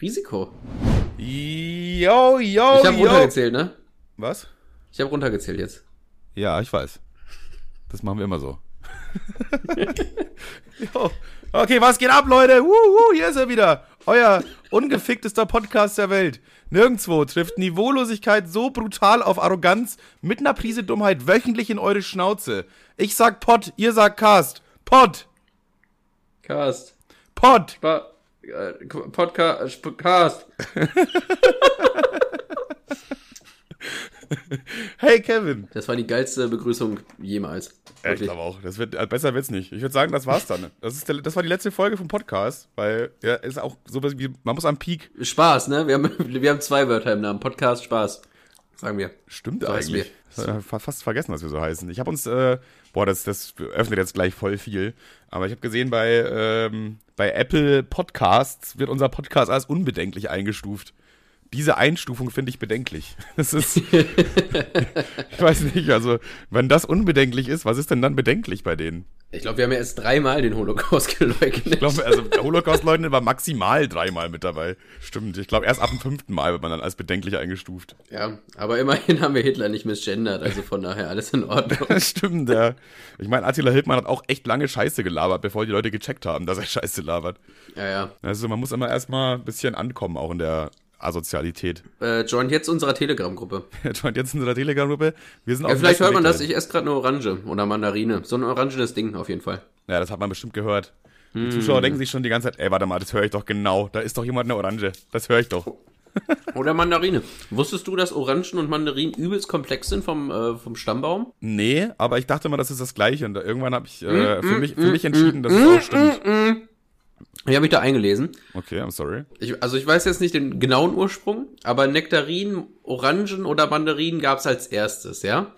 Risiko. Yo, yo, Ich habe runtergezählt, ne? Was? Ich habe runtergezählt jetzt. Ja, ich weiß. Das machen wir immer so. jo. Okay, was geht ab, Leute? Wuhu, hier ist er wieder. Euer ungeficktester Podcast der Welt. Nirgendwo trifft Niveaulosigkeit so brutal auf Arroganz mit einer Prise Dummheit wöchentlich in eure Schnauze. Ich sag Pod, ihr sagt Cast. Pod, Cast. Pod. Pa äh, Podcast. Cast. Hey, Kevin. Das war die geilste Begrüßung jemals. Ja, ich glaube auch. Das wird, äh, besser wird's nicht. Ich würde sagen, das war's dann. Das, ist der, das war die letzte Folge vom Podcast, weil ja, ist auch so was wie, man muss am Peak. Spaß, ne? Wir haben, wir haben zwei Wörter im Namen. Podcast, Spaß. Sagen wir. Stimmt So eigentlich. Äh, fa- fast vergessen, dass wir so heißen. Ich habe uns, äh, boah, das, das öffnet jetzt gleich voll viel. Aber ich habe gesehen, bei, ähm, bei Apple Podcasts wird unser Podcast als unbedenklich eingestuft. Diese Einstufung finde ich bedenklich. Das ist, ich weiß nicht, also, wenn das unbedenklich ist, was ist denn dann bedenklich bei denen? Ich glaube, wir haben ja erst dreimal den Holocaust geleugnet. Ich glaube, also der Holocaust-Leugner war maximal dreimal mit dabei. Stimmt. Ich glaube, erst ab dem fünften Mal wird man dann als bedenklich eingestuft. Ja, aber immerhin haben wir Hitler nicht misgendert, also von daher alles in Ordnung. Stimmt, ja. Ich meine, Attila Hildmann hat auch echt lange Scheiße gelabert, bevor die Leute gecheckt haben, dass er Scheiße labert. Ja, ja. Also man muss immer erstmal ein bisschen ankommen, auch in der Asozialität. Äh, joint jetzt unserer Telegram-Gruppe. Joint jetzt unserer Telegram-Gruppe. Wir sind Ja, vielleicht hört man das. Ich esse gerade eine Orange oder Mandarine. So ein orangenes Ding auf jeden Fall. Ja, das hat man bestimmt gehört. Die Hm. Zuschauer denken sich schon die ganze Zeit, ey, warte mal, das höre ich doch genau. Da ist doch jemand eine Orange. Das höre ich doch. Oder Mandarine. Wusstest du, dass Orangen und Mandarinen übelst komplex sind vom, äh, vom Stammbaum? Nee, aber ich dachte mal, das ist das Gleiche. Und irgendwann habe ich Hm, äh, für, mich, für mich entschieden, dass es auch stimmt. Ich habe mich da eingelesen. Okay, I'm sorry. Ich, also ich weiß jetzt nicht den genauen Ursprung, aber Nektarinen, Orangen oder Mandarinen gab's als erstes, ja?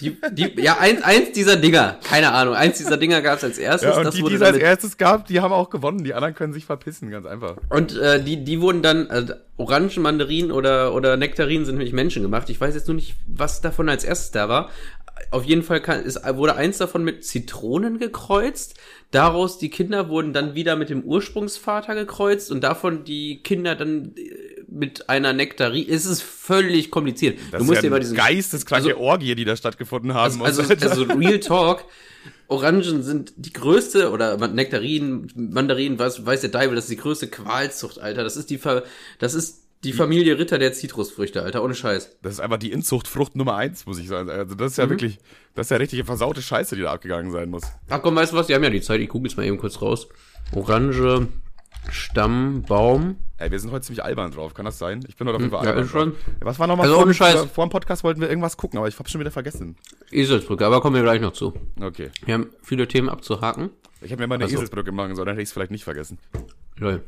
Die, die, ja, eins, eins dieser Dinger, keine Ahnung, eins dieser Dinger gab's als erstes. Ja, und das die, die es als erstes gab, die haben auch gewonnen. Die anderen können sich verpissen, ganz einfach. und äh, die, die wurden dann, also Orangen, Mandarinen oder, oder Nektarinen sind nämlich Menschen gemacht. Ich weiß jetzt nur nicht, was davon als erstes da war. Auf jeden Fall kann, ist, wurde eins davon mit Zitronen gekreuzt. Daraus die Kinder wurden dann wieder mit dem Ursprungsvater gekreuzt und davon die Kinder dann äh, mit einer Nektarine. Es ist völlig kompliziert. Das du musst ist dir ja diesen geisteskranke also- Orgie, die da stattgefunden haben. also, also, also Real Talk. Orangen sind die größte, oder Nektarinen, Mandarinen, weiß, weiß der Deibel, das ist die größte Qualzucht, Alter. Das ist die, Ver, das ist die Familie Ritter der Zitrusfrüchte, Alter, ohne Scheiß. das ist einfach die Inzuchtfrucht Nummer eins, muss ich sagen. Also das ist Mhm. ja wirklich, das ist ja richtige versaute Scheiße, die da abgegangen sein muss. Ach komm, weißt du was? Die haben ja die Zeit, ich gucke jetzt mal eben kurz raus. Orange, Stammbaum. Ey, wir sind heute ziemlich albern drauf, kann das sein? Ich bin heute auf jeden Fall ja, albern ist schon. Ja, was war nochmal Also vor, ohne Scheiß. vor dem Podcast wollten wir irgendwas gucken, aber ich hab's schon wieder vergessen. Eselsbrücke, aber kommen wir gleich noch zu. Okay. Wir haben viele Themen abzuhaken. Ich habe mir mal eine Ach so. Eselsbrücke machen sollen, dann hätte ich es vielleicht nicht vergessen. Lol.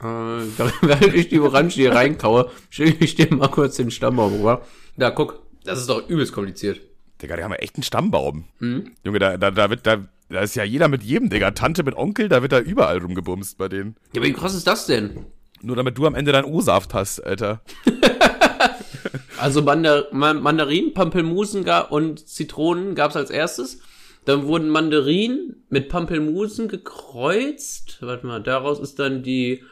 Äh, während ich die Orange hier reinkaue, stelle ich dir mal kurz den Stammbaum rüber. Da, guck. Das ist doch übelst kompliziert. Digga, die haben ja echt einen Stammbaum. Mhm. Junge, da, da, da wird, da, da ist ja jeder mit jedem, Digga. Tante mit Onkel, da wird da überall rumgebumst bei denen. Ja, aber wie krass ist das denn? Nur damit du am Ende deinen O-Saft hast, Alter. Also Mandar Ma- Mandarinen, Pampelmusen und Zitronen gab's als erstes. Dann wurden Mandarinen mit Pampelmusen gekreuzt. Warte mal, daraus ist dann die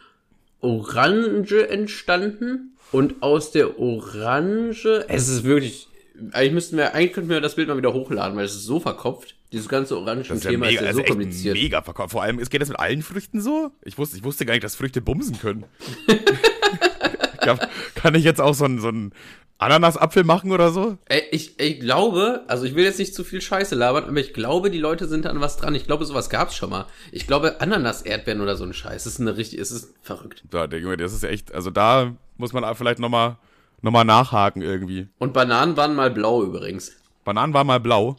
Orange entstanden. Und aus der Orange, es ist wirklich, eigentlich müssten wir, eigentlich könnten wir das Bild mal wieder hochladen, weil es ist so verkopft. Dieses ganze Das ist ja Orangen-Thema ist ja so ist echt kompliziert. mega verkauft. Vor allem, es geht das mit allen Früchten so? Ich wusste, ich wusste gar nicht, dass Früchte bumsen können. kann, ich jetzt auch so einen, so einen Ananasapfel machen oder so? Ey, ich, ich glaube, also ich will jetzt nicht zu viel Scheiße labern, aber ich glaube, die Leute sind an was dran. Ich glaube, sowas gab's schon mal. Ich glaube, Ananas-Erdbeeren oder so ein Scheiß. Das ist eine richtig, es ist verrückt. Da, Junge, das ist echt, also da muss man vielleicht nochmal noch mal nachhaken irgendwie. Und Bananen waren mal blau übrigens. Bananen war mal blau.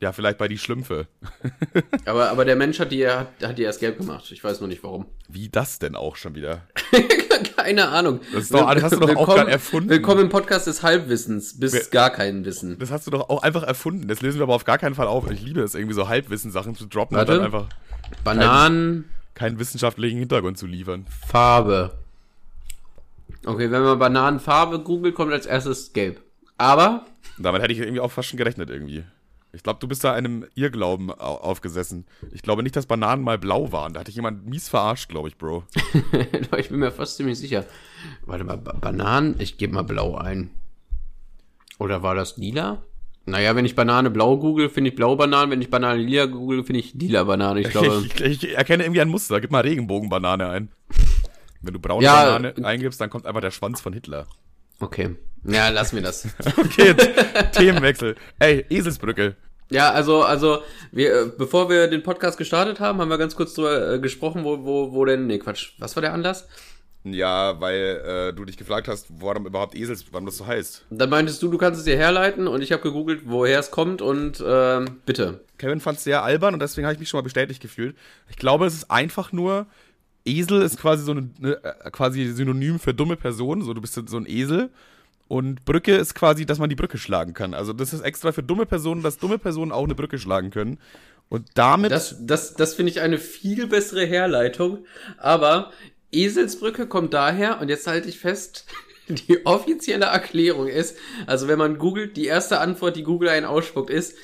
Ja, vielleicht bei die Schlümpfe. Aber, aber der Mensch hat die, hat, hat die erst gelb gemacht. Ich weiß nur nicht warum. Wie das denn auch schon wieder? Keine Ahnung. Das ist doch- das hast du doch auch grad erfunden. Willkommen im Podcast des Halbwissens, bis Wer- gar kein Wissen. Das hast du doch auch einfach erfunden. Das lösen wir aber auf gar keinen Fall auf. Ich liebe es, irgendwie so Halbwissenssachen zu droppen Warte. und dann einfach Bananen, keinen wissenschaftlichen Hintergrund zu liefern. Farbe. Okay, wenn man Bananenfarbe googelt, kommt als erstes gelb. Aber damit hätte ich irgendwie auch fast schon gerechnet irgendwie. Ich glaube, du bist da einem Irrglauben au aufgesessen. Ich glaube nicht, dass Bananen mal blau waren. Da hatte ich jemand mies verarscht, glaube ich, Bro. ich bin mir fast ziemlich sicher. Warte mal, ba Bananen, ich gebe mal blau ein. Oder war das lila? Naja, wenn ich Banane blau google, finde ich blaue Bananen. Wenn ich Banane lila google, finde ich lila Banane. Ich glaube. Ich, ich, ich, erkenne irgendwie ein Muster. Gib mal Regenbogenbanane ein. Wenn du braune Ja, Banane eingibst, dann kommt einfach der Schwanz von Hitler. Okay. Ja, lass mir das. Okay, Themenwechsel. Ey, Eselsbrücke. Ja, also, also, wir, äh, bevor wir den Podcast gestartet haben, haben wir ganz kurz drüber äh, gesprochen, wo, wo, wo denn, nee, Quatsch, was war der Anlass? Ja, weil äh, du dich gefragt hast, warum überhaupt Esels, warum das so heißt. Dann meintest du, du kannst es dir herleiten und ich habe gegoogelt, woher es kommt und ähm, bitte. Kevin fand es sehr albern und deswegen habe ich mich schon mal bestätigt gefühlt. Ich glaube, es ist einfach nur, Esel ist quasi so eine, ne, äh, quasi Synonym für dumme Person, so du bist so ein Esel. Und Brücke ist quasi, dass man die Brücke schlagen kann. Also das ist extra für dumme Personen, dass dumme Personen auch eine Brücke schlagen können. Und damit. Das, das, das finde ich eine viel bessere Herleitung. Aber Eselsbrücke kommt daher, und jetzt halte ich fest, die offizielle Erklärung ist, also wenn man googelt, die erste Antwort, die Google einen ausspuckt, ist,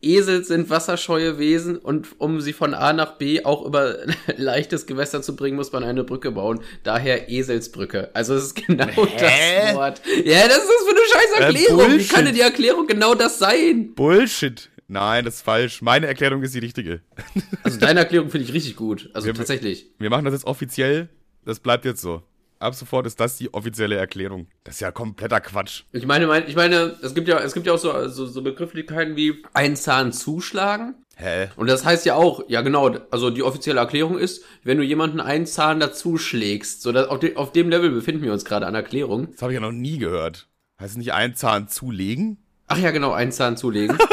Esel sind wasserscheue Wesen und um sie von A nach B auch über leichtes Gewässer zu bringen, muss man eine Brücke bauen. Daher Eselsbrücke. Also es ist genau Hä? das Wort. Ja, das ist für eine scheiß Erklärung. Wie Bullshit. kann denn die Erklärung genau das sein? Bullshit. Nein, das ist falsch. Meine Erklärung ist die richtige. Also deine Erklärung finde ich richtig gut. Also Wir- tatsächlich. Wir machen das jetzt offiziell. Das bleibt jetzt so. Ab sofort ist das die offizielle Erklärung. Das ist ja kompletter Quatsch. Ich meine, mein, ich meine, es gibt ja, es gibt ja auch so, so, so Begrifflichkeiten wie ein Zahn zuschlagen. Hä? Und das heißt ja auch, ja genau, also die offizielle Erklärung ist, wenn du jemanden einen Zahn dazu schlägst, so dass auf, de, auf dem Level befinden wir uns gerade an Erklärung. Das habe ich ja noch nie gehört. Heißt es nicht einen Zahn zulegen? Ach ja, genau, einen Zahn zulegen.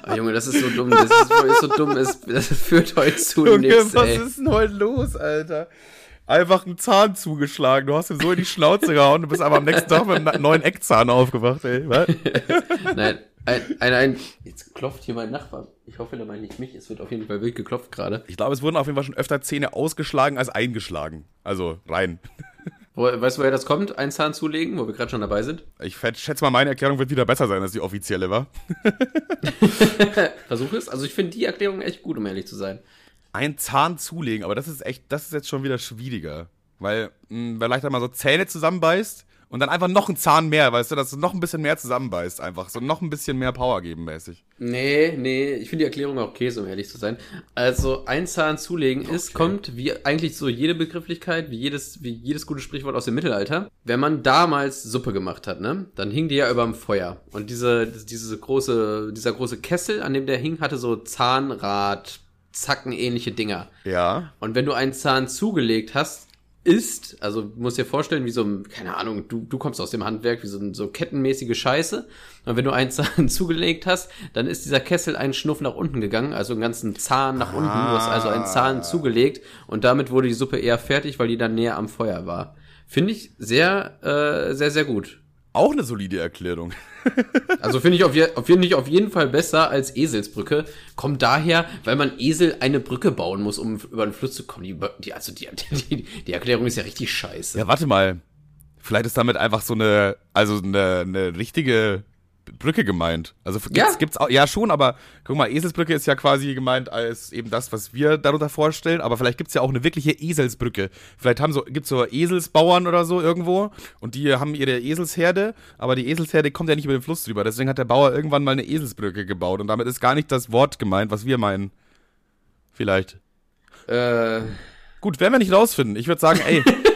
oh, Junge, das ist so dumm, das ist, ist so dumm, es, das führt heute zu nichts, was ey. ist denn heute los, Alter? Einfach einen Zahn zugeschlagen. Du hast ihm so in die Schnauze gehauen. Du bist aber am nächsten Tag mit einem neuen Eckzahn aufgewacht, ey. Was? Nein, ein, ein, ein, jetzt klopft hier mein Nachbar. Ich hoffe, der meint nicht mich, es wird auf jeden Fall wild geklopft gerade. Ich glaube, es wurden auf jeden Fall schon öfter Zähne ausgeschlagen als eingeschlagen. Also rein. Wo, weißt du, woher das kommt? Ein Zahn zulegen, wo wir gerade schon dabei sind? Ich schätze mal, meine Erklärung wird wieder besser sein als die offizielle, war. Versuch es. Also ich finde die Erklärung echt gut, um ehrlich zu sein. Ein Zahn zulegen, aber das ist echt, das ist jetzt schon wieder schwieriger. Weil, mh, vielleicht einmal so Zähne zusammenbeißt und dann einfach noch ein Zahn mehr, weißt du, dass du noch ein bisschen mehr zusammenbeißt, einfach. So noch ein bisschen mehr Power geben mäßig. Nee, nee, ich finde die Erklärung auch Käse, um ehrlich zu sein. Also ein Zahn zulegen ist, kommt wie eigentlich so jede Begrifflichkeit, wie jedes, wie jedes gute Sprichwort aus dem Mittelalter. Wenn man damals Suppe gemacht hat, ne, dann hing die ja überm Feuer. Und diese, diese große, dieser große Kessel, an dem der hing, hatte so Zahnrad, Zacken ähnliche Dinger. Ja. Und wenn du einen Zahn zugelegt hast, ist, also du musst dir vorstellen, wie so ein, keine Ahnung, du, du kommst aus dem Handwerk, wie so, ein, so kettenmäßige Scheiße. Und wenn du einen Zahn zugelegt hast, dann ist dieser Kessel einen Schnuff nach unten gegangen, also einen ganzen Zahn nach unten. Du hast also einen Zahn zugelegt und damit wurde die Suppe eher fertig, weil die dann näher am Feuer war. Finde ich sehr, äh, sehr, sehr gut. Auch eine solide Erklärung. Also finde ich auf, je, auf, jeden- nicht auf jeden Fall besser als Eselsbrücke. Kommt daher, weil man Esel eine Brücke bauen muss, um über den Fluss zu kommen. Die, die, also die, die, die Erklärung ist ja richtig scheiße. Ja, warte mal. Vielleicht ist damit einfach so eine, also eine, eine richtige Brücke gemeint. Also gibt's, Ja. gibt's auch, ja schon, aber guck mal, Eselsbrücke ist ja quasi gemeint als eben das, was wir darunter vorstellen, aber vielleicht gibt's ja auch eine wirkliche Eselsbrücke. Vielleicht haben so, gibt's so Eselsbauern oder so irgendwo und die haben ihre Eselsherde, aber die Eselsherde kommt ja nicht über den Fluss drüber. Deswegen hat der Bauer irgendwann mal eine Eselsbrücke gebaut und damit ist gar nicht das Wort gemeint, was wir meinen. Vielleicht. Äh, Gut, werden wir nicht rausfinden. Ich würde sagen, ey.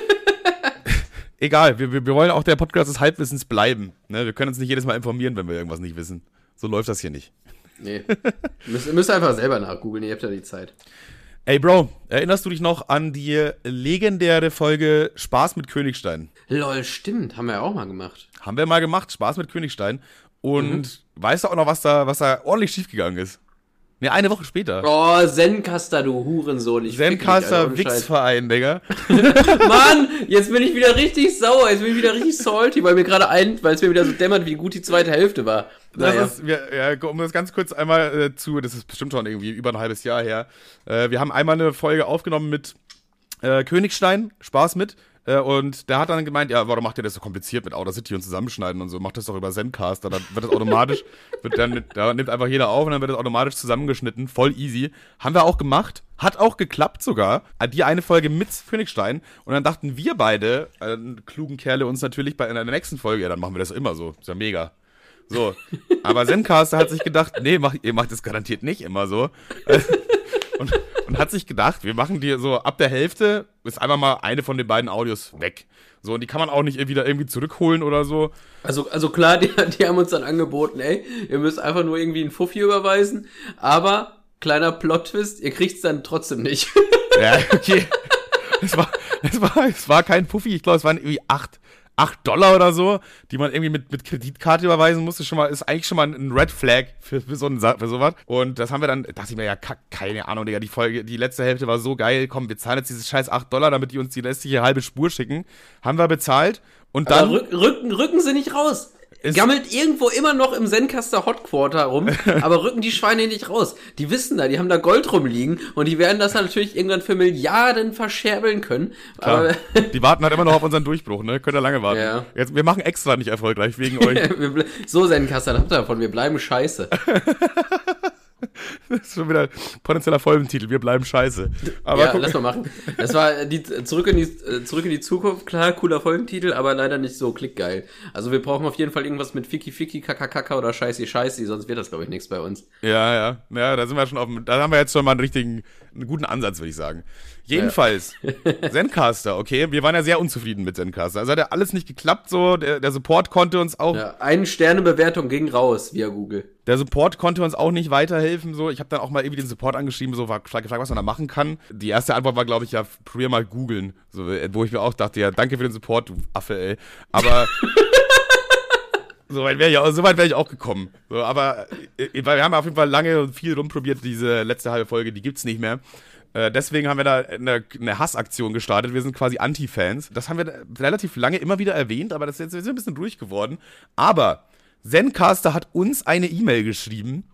egal, wir, wir, wollen auch der Podcast des Halbwissens bleiben. Ne? Wir können uns nicht jedes Mal informieren, wenn wir irgendwas nicht wissen. So läuft das hier nicht. nee. müsst, müsst einfach selber nachgoogeln, ihr habt ja die Zeit. Ey, Bro, erinnerst du dich noch an die legendäre Folge Spaß mit Königstein? Lol, stimmt, haben wir ja auch mal gemacht. Haben wir mal gemacht, Spaß mit Königstein. Und weißt du auch noch, was da, was da ordentlich schiefgegangen ist? Ne, eine Woche später. Oh, Zencaster, du Hurensohn. Ich Zencaster. Wichsverein, Digga. Mann, jetzt bin ich wieder richtig sauer, jetzt bin ich wieder richtig salty, weil mir gerade ein, weil es mir wieder so dämmert, wie gut die zweite Hälfte war. Das Naja. ist, wir, ja, um das ganz kurz einmal äh, zu, das ist bestimmt schon irgendwie über ein halbes Jahr her. Äh, wir haben einmal eine Folge aufgenommen mit äh, Königstein, Spaß mit, und der hat dann gemeint, ja, warum macht ihr das so kompliziert mit Audacity und zusammenschneiden und so? Macht das doch über Zencaster, dann wird das automatisch, wird dann, da nimmt einfach jeder auf und dann wird das automatisch zusammengeschnitten, voll easy. Haben wir auch gemacht, hat auch geklappt sogar. Äh, die eine Folge mit Königstein und dann dachten wir beide, äh, klugen Kerle uns natürlich bei in der nächsten Folge, ja, dann machen wir das immer so, ist ja mega. So, aber Zencaster hat sich gedacht, nee, mach, ihr macht das garantiert nicht immer so. Und, und hat sich gedacht, wir machen die so ab der Hälfte, ist einfach mal eine von den beiden Audios weg. So, und die kann man auch nicht wieder irgendwie zurückholen oder so. Also, also klar, die, die haben uns dann angeboten, ey, ihr müsst einfach nur irgendwie einen Fuffi überweisen, aber kleiner Plot-Twist, ihr kriegt's dann trotzdem nicht. Ja, okay. Es war, es war, es war kein Fuffi, ich glaube, es waren irgendwie acht, 8 Dollar oder so, die man irgendwie mit, mit Kreditkarte überweisen musste, schon mal, ist eigentlich schon mal ein Red Flag für, für so ein, für sowas. Und das haben wir dann, dachte ich mir, ja, keine Ahnung, Digga, die Folge, die letzte Hälfte war so geil, komm, wir zahlen jetzt diese scheiß 8 Dollar, damit die uns die restliche halbe Spur schicken. Haben wir bezahlt und dann. Aber rücken, rücken sie nicht raus gammelt irgendwo immer noch im Zencaster Hotquarter rum, aber rücken die Schweine nicht raus. Die wissen da, die haben da Gold rumliegen und die werden das natürlich irgendwann für Milliarden verscherbeln können. Die warten halt immer noch auf unseren Durchbruch, ne? Könnt ihr lange warten. Ja. Jetzt, wir machen extra nicht erfolgreich wegen euch. so Zencaster, habt ihr davon, wir bleiben scheiße. Das ist schon wieder potenzieller Folgentitel. Wir bleiben scheiße. Aber ja, guck. lass mal machen. Das war die, zurück, in die, zurück in die Zukunft. Klar, cooler Folgentitel, aber leider nicht so klickgeil. Also wir brauchen auf jeden Fall irgendwas mit Fiki Fiki, Kaka Kaka oder Scheißi Scheißi, sonst wird das, glaube ich, nichts bei uns. Ja, ja. Ja, da sind wir schon auf dem, da haben wir jetzt schon mal einen richtigen, einen guten Ansatz, würde ich sagen. Jedenfalls, ja. Zencaster, okay. Wir waren ja sehr unzufrieden mit Zencaster. Also hat ja alles nicht geklappt, so. Der, der Support konnte uns auch. Ja, eine Sternebewertung ging raus via Google. Der Support konnte uns auch nicht weiterhelfen, so. Ich habe dann auch mal irgendwie den Support angeschrieben, so war gefragt, was man da machen kann. Die erste Antwort war, glaube ich, ja, probier mal googeln. So, wo ich mir auch dachte, ja, danke für den Support, du Affe, ey. Aber. So weit wäre ich, auch, so weit wär ich auch gekommen. So, aber äh, wir haben auf jeden Fall lange und viel rumprobiert, diese letzte halbe Folge, die gibt's nicht mehr. Äh, deswegen haben wir da eine, eine Hassaktion gestartet. Wir sind quasi Anti-Fans. Das haben wir relativ lange immer wieder erwähnt, aber das ist jetzt ein bisschen ruhig geworden. Aber Zencaster hat uns eine E-Mail geschrieben,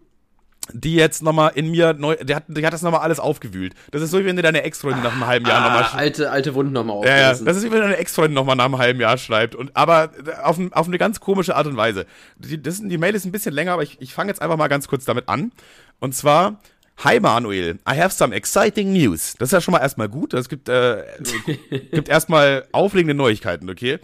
die jetzt nochmal in mir neu, der hat, der hat das nochmal alles aufgewühlt. Das ist so, wie wenn du deine Ex-Freundin nach einem halben Jahr ah, nochmal Alte, alte Wunden nochmal. Ja, ja, das ist wie wenn deine Ex-Freundin nochmal nach einem halben Jahr schreibt. Und, aber auf, auf eine ganz komische Art und Weise. Die, das, die Mail ist ein bisschen länger, aber ich, ich fange jetzt einfach mal ganz kurz damit an. Und zwar Hi Manuel, I have some exciting news. Das ist ja schon mal erstmal gut. Es gibt, äh, gibt erstmal aufregende Neuigkeiten, okay?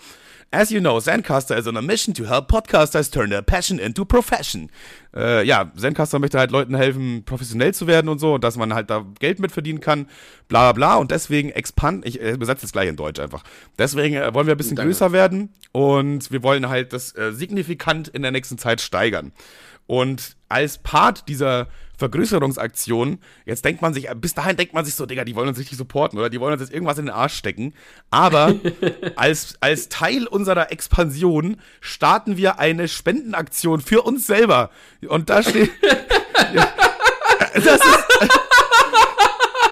As you know, Zencaster is on a mission to help podcasters turn their passion into profession. Äh, ja, Zencaster möchte halt Leuten helfen, professionell zu werden und so, und dass man halt da Geld mit verdienen kann, bla bla bla. Und deswegen expand, ich äh, übersetze es gleich in Deutsch einfach. Deswegen äh, wollen wir ein bisschen Danke. größer werden und wir wollen halt das äh, signifikant in der nächsten Zeit steigern. Und als Part dieser Vergrößerungsaktion, jetzt denkt man sich, bis dahin denkt man sich so, Digga, die wollen uns richtig supporten, oder? Die wollen uns jetzt irgendwas in den Arsch stecken. Aber als, als Teil unserer Expansion starten wir eine Spendenaktion für uns selber. Und da steht. das ist.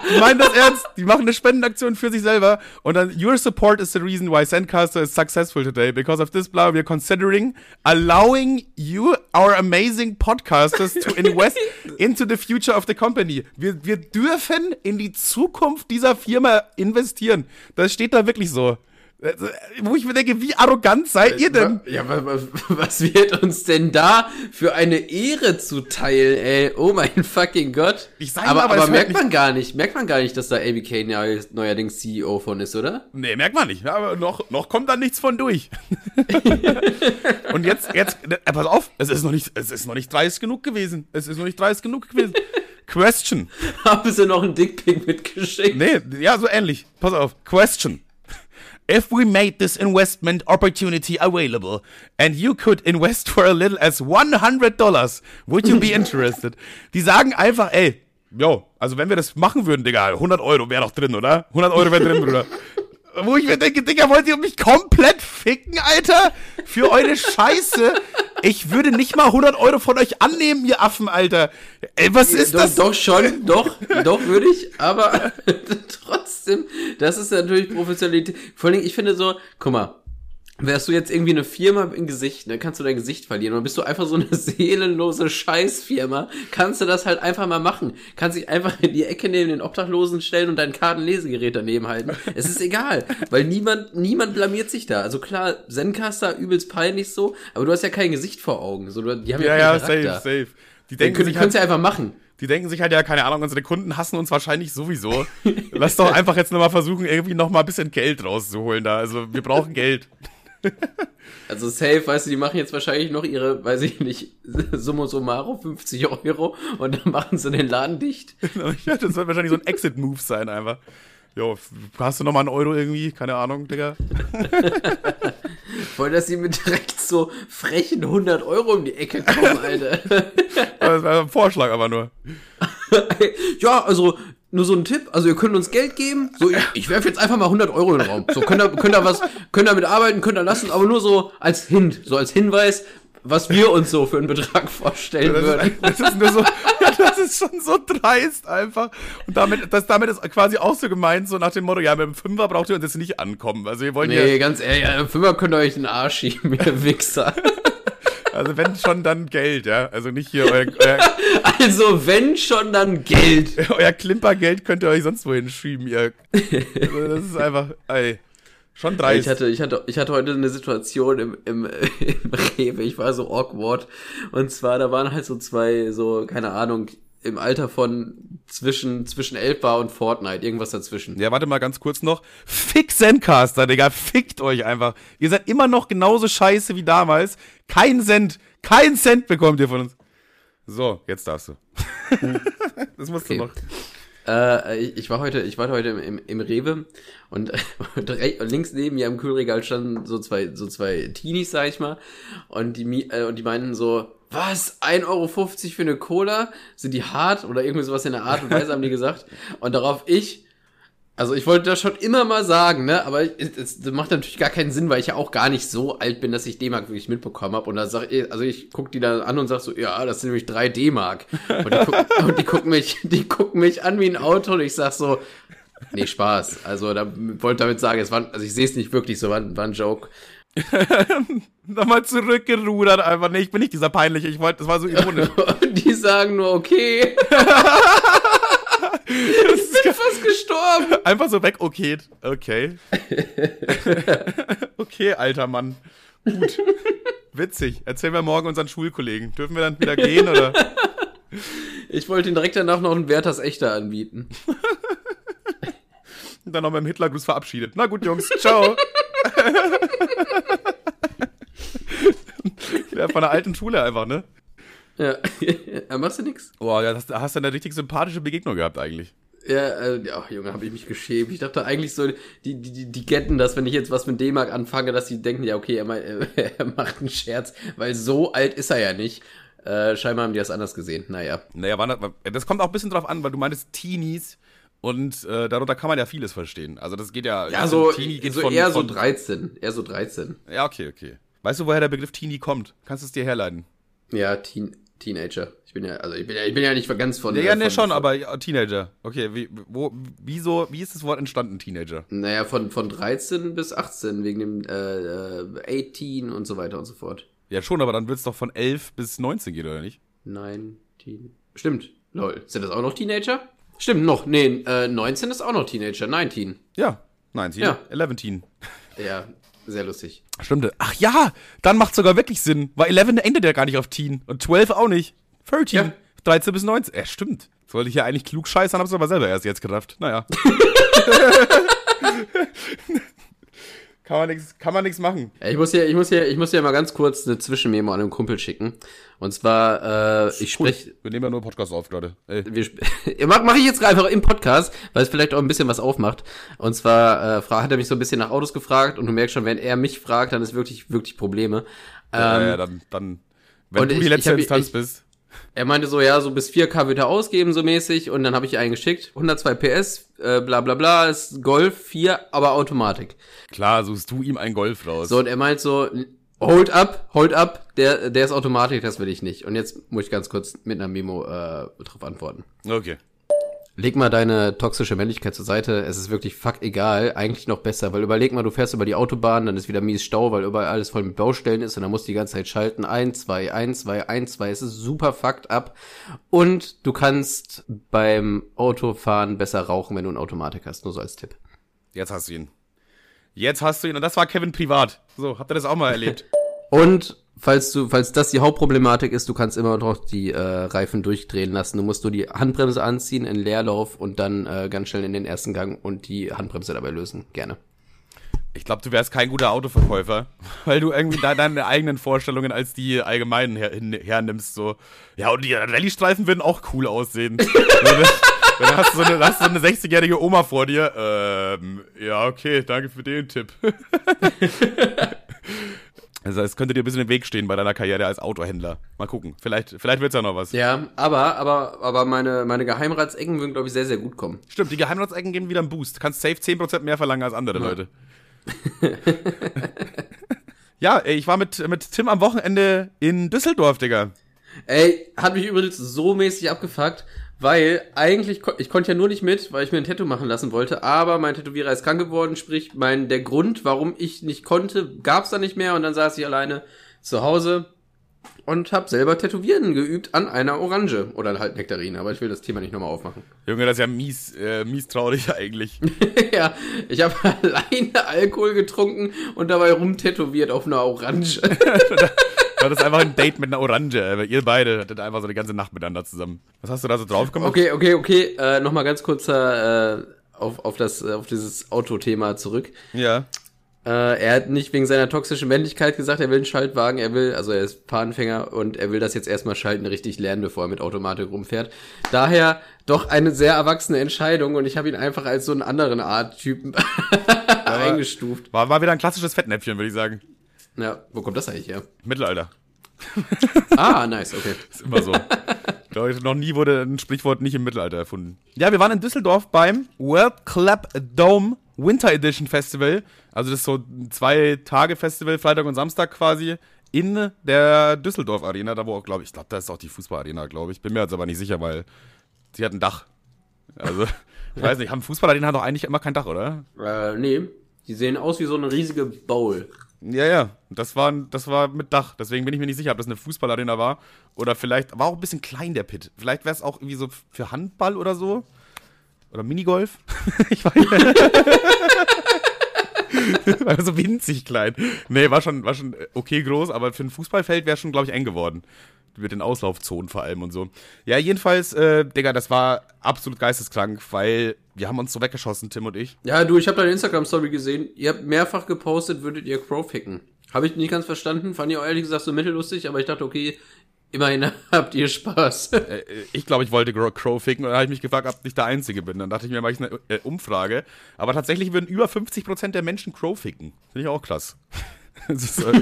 Die meinen das ernst. Die machen eine Spendenaktion für sich selber. Und dann, your support is the reason why Sandcaster is successful today. Because of this, blah, we're considering allowing you, our amazing podcasters, to invest into the future of the company. Wir, wir dürfen in die Zukunft dieser Firma investieren. Das steht da wirklich so. Also, wo ich mir denke, wie arrogant seid ihr denn? Ja, was wird uns denn da für eine Ehre zuteil, ey? Oh mein fucking Gott. Ich sag aber, aber, aber merkt man gar nicht, merkt man gar nicht, dass da ABK neuerdings CEO von ist, oder? Nee, merkt man nicht. Aber noch, noch kommt da nichts von durch. Und jetzt, jetzt, äh, pass auf, es ist noch nicht, es ist noch nicht dreist genug gewesen. Es ist noch nicht dreist genug gewesen. Question. Haben sie noch einen Dickpick mitgeschickt? Nee, ja, so ähnlich. Pass auf. Question. If we made this investment opportunity available and you could invest for a little as $100, would you be interested? Die sagen einfach, ey, yo, also wenn wir das machen würden, Digga, 100 Euro wäre doch drin, oder? 100 Euro wäre drin, Bruder. Wo ich mir denke, Digga, wollt ihr mich komplett ficken, Alter? Für eure Scheiße? Ich würde nicht mal 100 Euro von euch annehmen, ihr Affen, Alter. Ey, was ist doch, das? Doch schon, doch, doch würde ich, aber trotzdem, das ist natürlich Professionalität. Vor allem, ich finde so, guck mal, Wärst du jetzt irgendwie eine Firma im Gesicht, dann kannst du dein Gesicht verlieren. Oder bist du einfach so eine seelenlose Scheißfirma, kannst du das halt einfach mal machen. Kannst dich einfach in die Ecke neben den Obdachlosen stellen und dein Kartenlesegerät daneben halten. es ist egal, weil niemand, niemand blamiert sich da. Also klar, Zencaster übelst peinlich so, aber du hast ja kein Gesicht vor Augen. So, die haben ja, Ja, ja, safe, safe. Die Die denken, können sich es halt, ja einfach machen. die denken sich halt ja, keine Ahnung, unsere Kunden hassen uns wahrscheinlich sowieso. Lass doch einfach jetzt nochmal versuchen, irgendwie nochmal ein bisschen Geld rauszuholen da. Also wir brauchen Geld. Also safe, weißt du, die machen jetzt wahrscheinlich noch ihre, weiß ich nicht, summa summarum 50 Euro und dann machen sie den Laden dicht. Ja, das wird wahrscheinlich so ein Exit-Move sein einfach. Jo, hast du nochmal einen Euro irgendwie? Keine Ahnung, Digga. Voll, dass sie mit direkt so frechen 100 Euro um die Ecke kommen, Alter. Das war ein Vorschlag aber nur. ja, also nur so ein Tipp. Also ihr könnt uns Geld geben. So, ich, ich werfe jetzt einfach mal 100 Euro in den Raum. So, könnt ihr, könnt ihr was, könnt ihr damit arbeiten, könnt ihr lassen, aber nur so als Hint, so als Hinweis, was wir uns so für einen Betrag vorstellen Das würden. ist, das ist nur so, ja, das ist schon so dreist einfach. Und damit, das, damit ist quasi auch so gemeint, so nach dem Motto, ja, mit dem Fünfer braucht ihr uns jetzt nicht ankommen. Also wir wollen Nee, ja, ganz ehrlich, ja, Fünfer könnt ihr euch den Arsch schieben, ihr Wichser. Also wenn schon, dann Geld, ja. Also nicht hier euer, euer, Also, wenn schon, dann Geld. euer Klimpergeld könnt ihr euch sonst wohin schieben, ihr. Also das ist einfach, ey, schon dreist. Ich hatte, ich hatte, ich hatte heute eine Situation im, im, im Rewe, ich war so awkward. Und zwar, da waren halt so zwei, so, keine Ahnung, im Alter von zwischen, zwischen Elba und Fortnite, irgendwas dazwischen. Ja, warte mal ganz kurz noch. Fick Zencaster, Digga. Fickt euch einfach. Ihr seid immer noch genauso scheiße wie damals. Kein Cent, kein Cent bekommt ihr von uns. So, jetzt darfst du. das musst Okay. du noch. Äh, ich, ich war heute, ich war heute im, im, im Rewe und direkt, links neben mir im Kühlregal standen so zwei, so zwei Teenies, sag ich mal, und die, äh, und die meinten so, was, 1,50 Euro für eine Cola? Sind die hart? Oder irgendwie sowas in der Art und Weise haben die gesagt. Und darauf ich, also ich wollte das schon immer mal sagen, ne, aber es, es macht natürlich gar keinen Sinn, weil ich ja auch gar nicht so alt bin, dass ich D-Mark wirklich mitbekommen habe. Und da sag ich, also ich guck die da an und sag so, ja, das sind nämlich drei D-Mark. Und, die guck, und die gucken mich, die gucken mich an wie ein Auto und ich sag so, nee, Spaß. Also da wollte damit sagen, es war, also ich sehe es nicht wirklich so, war, war ein Joke. Nochmal zurückgerudert einfach. Nee, ich bin nicht dieser peinliche. Ich wollte, das war so ironisch. Und die sagen nur, okay. ich bin fast gestorben. Einfach so weg, okay. Okay. okay, alter Mann. Gut. Witzig. Erzählen wir morgen unseren Schulkollegen. Dürfen wir dann wieder gehen oder? Ich wollte ihn direkt danach noch einen Werthers Echter anbieten. Und dann noch mit dem Hitlergruß verabschiedet. Na gut, Jungs. Ciao. ja, von der alten Schule einfach, ne? Ja, ja machst du nix? Boah, ja, das, da hast du eine richtig sympathische Begegnung gehabt eigentlich. Ja, äh, ja, Junge, habe ich mich geschämt. Ich dachte eigentlich so, die, die, die, getten das, wenn ich jetzt was mit D-Mark anfange, dass die denken, ja, okay, er, mein, er macht einen Scherz, weil so alt ist er ja nicht. Äh, scheinbar haben die das anders gesehen. Naja. Naja, das kommt auch ein bisschen drauf an, weil du meintest Teenies und äh, darunter kann man ja vieles verstehen. Also das geht ja. Ja, so, Teenie geht so von, eher von, so 13. Eher so 13. Ja, okay, okay. Weißt du, woher der Begriff Teenie kommt? Kannst du es dir herleiten? Ja, Teen, Teenager. Ich bin ja, also ich bin ja, ich bin ja nicht ganz von. Ja, äh, ja, nee, von, schon, von, aber Teenager. Okay, wie, wo, wieso, wie ist das Wort entstanden, Teenager? Naja, von, von 13 bis 18, wegen dem äh, äh, 18 und so weiter und so fort. Ja, schon, aber dann wird es doch von 11 bis 19 gehen, oder nicht? 19. Stimmt. Lol. Sind das auch noch Teenager? Stimmt, noch. Nee, äh, 19 ist auch noch Teenager. 19. Ja, 19, Ja. 11 Teen. Ja, sehr lustig. Stimmt. Ach ja, dann macht sogar wirklich Sinn, weil 11 endet ja gar nicht auf Teen und 12 auch nicht. 13. Ja. 13 bis 19. Ja, stimmt. Sollte ich ja eigentlich klug scheißern, hab's aber selber erst jetzt gerafft. Naja. kann man nix, kann man nix machen. Ja, Ich muss hier, ich muss hier, ich muss hier mal ganz kurz eine Zwischenmemo an einen Kumpel schicken. Und zwar, äh, ich spreche, Wir nehmen ja nur Podcast auf gerade. Ey. wir sp- Ja, mach, ich jetzt einfach im Podcast, weil es vielleicht auch ein bisschen was aufmacht. Und zwar äh, hat er mich so ein bisschen nach Autos gefragt und du merkst schon, wenn er mich fragt, dann ist wirklich, wirklich Probleme. Ja, Ähm, ja, dann, dann, wenn du die letzte Instanz ich- bist. Er meinte so, ja, so bis 4K wird er ausgeben, so mäßig. Und dann habe ich einen geschickt. 102 PS, äh, bla bla bla, ist Golf 4, aber Automatik. Klar, suchst du ihm ein Golf raus. So, und er meint so, hold up, hold up, der, der ist Automatik, das will ich nicht. Und jetzt muss ich ganz kurz mit einer Memo äh, drauf antworten. Okay. Leg mal deine toxische Männlichkeit zur Seite. Es ist wirklich fuck egal. Eigentlich noch besser, weil überleg mal, du fährst über die Autobahn, dann ist wieder mies Stau, weil überall alles voll mit Baustellen ist und dann musst du die ganze Zeit schalten. Ein, zwei, ein, zwei, ein, zwei. Es ist super fucked up. Und du kannst beim Autofahren besser rauchen, wenn du eine Automatik hast. Nur so als Tipp. Jetzt hast du ihn. Jetzt hast du ihn. Und das war Kevin privat. So, habt ihr das auch mal erlebt? Und falls du, falls das die Hauptproblematik ist, du kannst immer noch die äh, Reifen durchdrehen lassen. Du musst nur die Handbremse anziehen in Leerlauf und dann äh, ganz schnell in den ersten Gang und die Handbremse dabei lösen. Gerne. Ich glaube, du wärst kein guter Autoverkäufer, weil du irgendwie da deine eigenen Vorstellungen als die allgemeinen her hernimmst. So, ja, und die Rallye-Streifen würden auch cool aussehen. Dann hast du so eine, hast so eine 60-jährige Oma vor dir. Ähm, ja, okay, danke für den Tipp. Also es könnte dir ein bisschen im Weg stehen bei deiner Karriere als Autohändler. Mal gucken. Vielleicht, vielleicht wird's ja noch was. Ja, aber, aber, aber meine, meine Geheimratsecken würden, glaube ich, sehr, sehr gut kommen. Stimmt, die Geheimratsecken geben wieder einen Boost. Kannst safe 10% mehr verlangen als andere ja. Leute. ja, ey, ich war mit, mit Tim am Wochenende in Düsseldorf, Digga. Ey, hat mich übrigens so mäßig abgefuckt. Weil eigentlich, ich konnte ja nur nicht mit, weil ich mir ein Tattoo machen lassen wollte, aber mein Tätowierer ist krank geworden, sprich, mein, der Grund, warum ich nicht konnte, gab's da nicht mehr und dann saß ich alleine zu Hause und hab selber Tätowieren geübt an einer Orange oder halt Nektarine, aber ich will das Thema nicht nochmal aufmachen. Junge, das ist ja mies, äh, mies traurig eigentlich. ja, ich habe alleine Alkohol getrunken und dabei rumtätowiert auf einer Orange. Das ist einfach ein Date mit einer Orange. Ihr beide hattet einfach so die ganze Nacht miteinander zusammen. Was hast du da so drauf gemacht? Okay, okay, okay. Äh, Nochmal ganz kurzer äh, auf, auf, das, auf dieses Autothema zurück. Ja. Äh, er hat nicht wegen seiner toxischen Männlichkeit gesagt, er will einen Schaltwagen, er will, also er ist Fahranfänger und er will das jetzt erstmal schalten richtig lernen, bevor er mit Automatik rumfährt. Daher doch eine sehr erwachsene Entscheidung und ich habe ihn einfach als so einen anderen Art Typen eingestuft. War, war wieder ein klassisches Fettnäpfchen, würde ich sagen. Ja, wo kommt das eigentlich her? Mittelalter. ah, nice, okay. Ist immer so. noch nie wurde ein Sprichwort nicht im Mittelalter erfunden. Ja, wir waren in Düsseldorf beim World Club Dome Winter Edition Festival. Also das ist so ein zwei Tage Festival, Freitag und Samstag quasi in der Düsseldorf Arena, da wo auch, glaube ich, ich glaube, da ist auch die Fußballarena, glaube ich. Bin mir jetzt aber nicht sicher, weil sie hat ein Dach. Also, ich weiß nicht, haben Fußballarena doch eigentlich immer kein Dach, oder? Äh, nee. Die sehen aus wie so eine riesige Bowl. Ja, ja, das war, das war mit Dach. Deswegen bin ich mir nicht sicher, ob das eine Fußballarena war. Oder vielleicht, war auch ein bisschen klein der Pit. Vielleicht wäre es auch irgendwie so für Handball oder so. Oder Minigolf. ich weiß nicht. war so winzig klein. Nee, war schon, war schon okay groß, aber für ein Fußballfeld wäre schon, glaube ich, eng geworden mit den Auslaufzonen vor allem und so. Ja, jedenfalls, äh, Digga, das war absolut geisteskrank, weil wir haben uns so weggeschossen, Tim und ich. Ja, du, ich habe deine Instagram-Story gesehen. Ihr habt mehrfach gepostet, würdet ihr Crow ficken. Habe ich nicht ganz verstanden. Fand ich ehrlich gesagt so mittellustig, aber ich dachte, okay, immerhin habt ihr Spaß. Äh, ich glaube, ich wollte Crow ficken und dann habe ich mich gefragt, ob ich der Einzige bin. Dann dachte ich mir, mache ich eine äh, Umfrage. Aber tatsächlich würden über 50% der Menschen Crow ficken. Finde ich auch krass. ist, äh,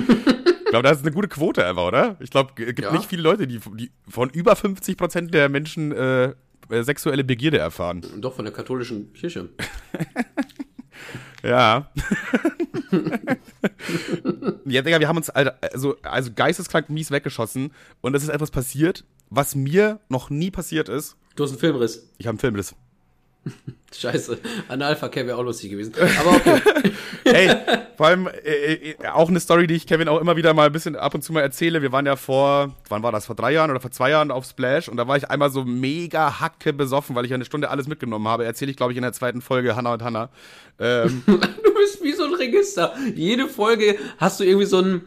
glaube, das ist eine gute Quote einfach, oder? Ich glaube, es gibt ja. nicht viele Leute, die, die von über 50 Prozent der Menschen äh, äh, sexuelle Begierde erfahren. Doch, von der katholischen Kirche. ja. ja, Digga, wir haben uns also, also geisteskrank mies weggeschossen und es ist etwas passiert, was mir noch nie passiert ist. Du hast einen Filmriss. Ich habe einen Filmriss. Scheiße, Analverkehr wäre auch lustig gewesen. Aber okay. Ey, vor allem äh, äh, auch eine Story, die ich Kevin auch immer wieder mal ein bisschen ab und zu mal erzähle. Wir waren ja vor, wann war das, vor drei Jahren oder vor zwei Jahren auf Splash und da war ich einmal so mega hacke besoffen, weil ich eine Stunde alles mitgenommen habe. Erzähle ich, glaube ich, in der zweiten Folge Hannah und Hannah. Ähm, du bist wie so ein Register. Jede Folge hast du irgendwie so ein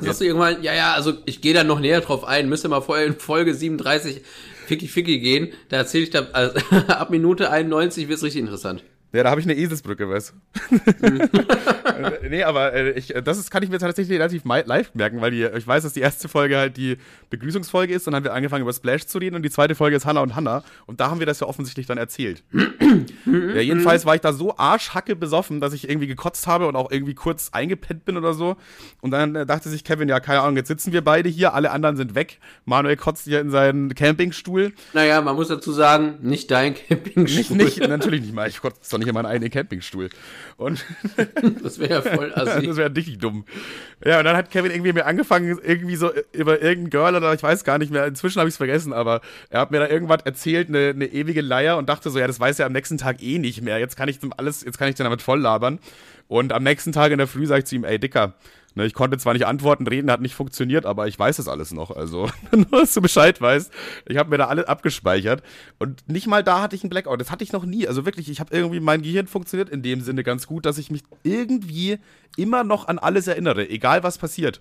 Sagst du irgendwann, ja, ja, also ich gehe da noch näher drauf ein, müsste mal vorher in Folge 37 Ficky Ficky gehen, da erzähle ich da, also, ab Minute 91 wird's richtig interessant. Ja, da habe ich eine Eselsbrücke, weißt Nee, aber äh, ich, das ist, kann ich mir tatsächlich relativ live merken, weil die, ich weiß, dass die erste Folge halt die Begrüßungsfolge ist, dann haben wir angefangen über Splash zu reden und die zweite Folge ist Hannah und Hannah und da haben wir das ja offensichtlich dann erzählt. ja, jedenfalls war ich da so arschhacke besoffen, dass ich irgendwie gekotzt habe und auch irgendwie kurz eingepennt bin oder so und dann äh, dachte sich Kevin, ja, keine Ahnung, jetzt sitzen wir beide hier, alle anderen sind weg, Manuel kotzt hier in seinen Campingstuhl. Naja, man muss dazu sagen, nicht dein Campingstuhl. Nicht, nicht natürlich nicht mal, ich kotze nicht in meinen eigenen Campingstuhl. Und Das wäre ja voll assi. das wäre richtig dumm. Ja, und dann hat Kevin irgendwie mir angefangen, irgendwie so über irgendein Girl oder ich weiß gar nicht mehr, inzwischen habe ich es vergessen, aber er hat mir da irgendwas erzählt, eine, eine ewige Leier und dachte so, ja, das weiß er am nächsten Tag eh nicht mehr. Jetzt kann ich dem alles, jetzt kann ich den damit voll labern. Und am nächsten Tag in der Früh sage ich zu ihm, ey Dicker, ne, ich konnte zwar nicht antworten, reden hat nicht funktioniert, aber ich weiß es alles noch. Also, nur dass du Bescheid weißt. Ich habe mir da alles abgespeichert. Und nicht mal da hatte ich einen Blackout. Das hatte ich noch nie. Also wirklich, ich habe irgendwie, mein Gehirn funktioniert in dem Sinne ganz gut, dass ich mich irgendwie immer noch an alles erinnere, egal was passiert.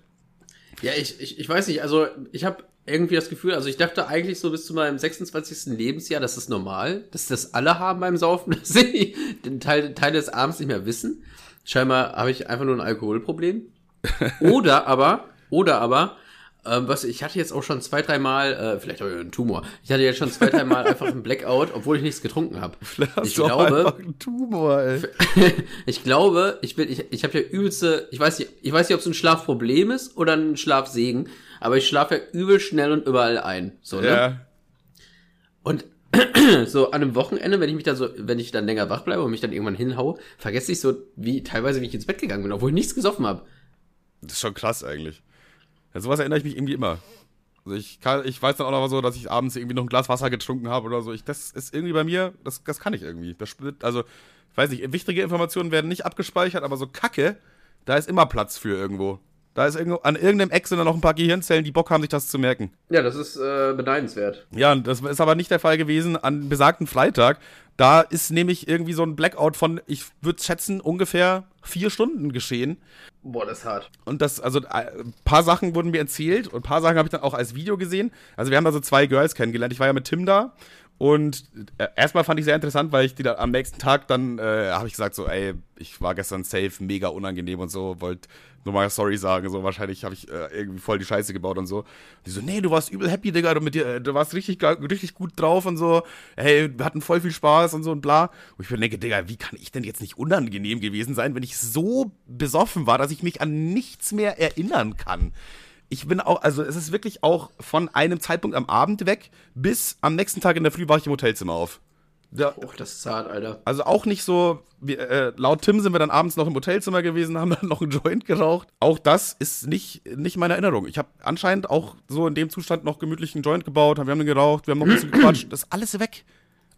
Ja, ich, ich, ich weiß nicht, also ich habe irgendwie das Gefühl, also ich dachte eigentlich so bis zu meinem 26. Lebensjahr, das ist normal, dass das alle haben beim Saufen, dass sie den Teil, Teil des Abends nicht mehr wissen. Scheinbar habe ich einfach nur ein Alkoholproblem. Oder aber, oder aber, ähm, was ich hatte jetzt auch schon zwei, dreimal, äh, vielleicht ich einen Tumor. Ich hatte jetzt schon zwei, dreimal einfach einen Blackout, obwohl ich nichts getrunken habe. Ich auch glaube, einen Tumor, ey. ich glaube, ich bin, ich, ich habe ja übelste, ich weiß nicht, ich weiß nicht, ob es ein Schlafproblem ist oder ein Schlafsegen, aber ich schlafe ja übel schnell und überall ein. So, ne? Ja. Und so an einem Wochenende, wenn ich mich dann so, wenn ich dann länger wach bleibe und mich dann irgendwann hinhaue, vergesse ich so, wie teilweise, wie ich ins Bett gegangen bin, obwohl ich nichts gesoffen habe. Das ist schon krass eigentlich. Ja, sowas erinnere ich mich irgendwie immer. Also ich, kann, ich weiß dann auch noch so, dass ich abends irgendwie noch ein Glas Wasser getrunken habe oder so. Ich, das ist irgendwie bei mir, das, das kann ich irgendwie. Das, also, ich weiß nicht, wichtige Informationen werden nicht abgespeichert, aber so Kacke, da ist immer Platz für irgendwo. Da ist irgendwo, an irgendeinem Eck sind da noch ein paar Gehirnzellen, die Bock haben, sich das zu merken. Ja, das ist äh, beneidenswert. Ja, und das ist aber nicht der Fall gewesen an besagten Freitag. Da ist nämlich irgendwie so ein Blackout von, ich würde schätzen, ungefähr vier Stunden geschehen. Boah, das ist hart. Und das, also äh, ein paar Sachen wurden mir erzählt und ein paar Sachen habe ich dann auch als Video gesehen. Also wir haben da so zwei Girls kennengelernt. Ich war ja mit Tim da und äh, erstmal fand ich sehr interessant, weil ich die da am nächsten Tag dann äh, habe ich gesagt so, ey, ich war gestern safe, mega unangenehm und so, wollte nur mal sorry sagen, so wahrscheinlich habe ich äh, irgendwie voll die Scheiße gebaut und so. Die so, nee, du warst übel happy, Digga, du mit dir, äh, du warst richtig, richtig gut drauf und so. Hey, wir hatten voll viel Spaß und so und bla. Und ich mir denke, Digga, wie kann ich denn jetzt nicht unangenehm gewesen sein, wenn ich so besoffen war, dass ich mich an nichts mehr erinnern kann? Ich bin auch, also es ist wirklich auch von einem Zeitpunkt am Abend weg bis am nächsten Tag in der Früh war ich im Hotelzimmer auf. Da, Boah, das ist hart, Alter. also auch nicht so, wie, äh, laut Tim sind wir dann abends noch im Hotelzimmer gewesen, haben dann noch einen Joint geraucht. Auch das ist nicht, nicht meine Erinnerung. Ich habe anscheinend auch so in dem Zustand noch gemütlich einen Joint gebaut, wir haben den geraucht, wir haben noch ein bisschen gequatscht. Das ist alles weg.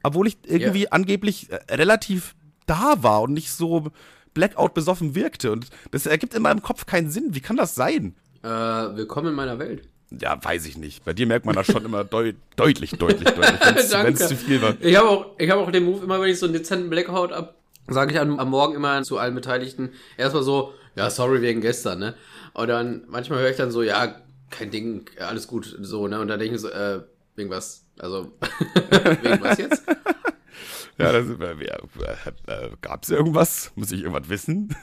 Obwohl ich irgendwie Ja. angeblich äh, relativ da war und nicht so Blackout besoffen wirkte. Und das ergibt in meinem Kopf keinen Sinn. Wie kann das sein? Äh, willkommen in meiner Welt. Ja, weiß ich nicht. Bei dir merkt man das schon immer deut deutlich, deutlich, deutlich, wenn es zu viel war. Ich habe auch, ich habe auch den Move immer, wenn ich so einen dezenten Blackout ab, sage ich am, am Morgen immer zu allen Beteiligten erstmal so, ja, sorry wegen gestern, ne? Und dann manchmal höre ich dann so, ja, kein Ding, alles gut, so, ne? Und dann denke ich so, äh, wegen was? Also, wegen was jetzt? Ja, das, äh, äh, äh, gab's irgendwas? Muss ich irgendwas wissen?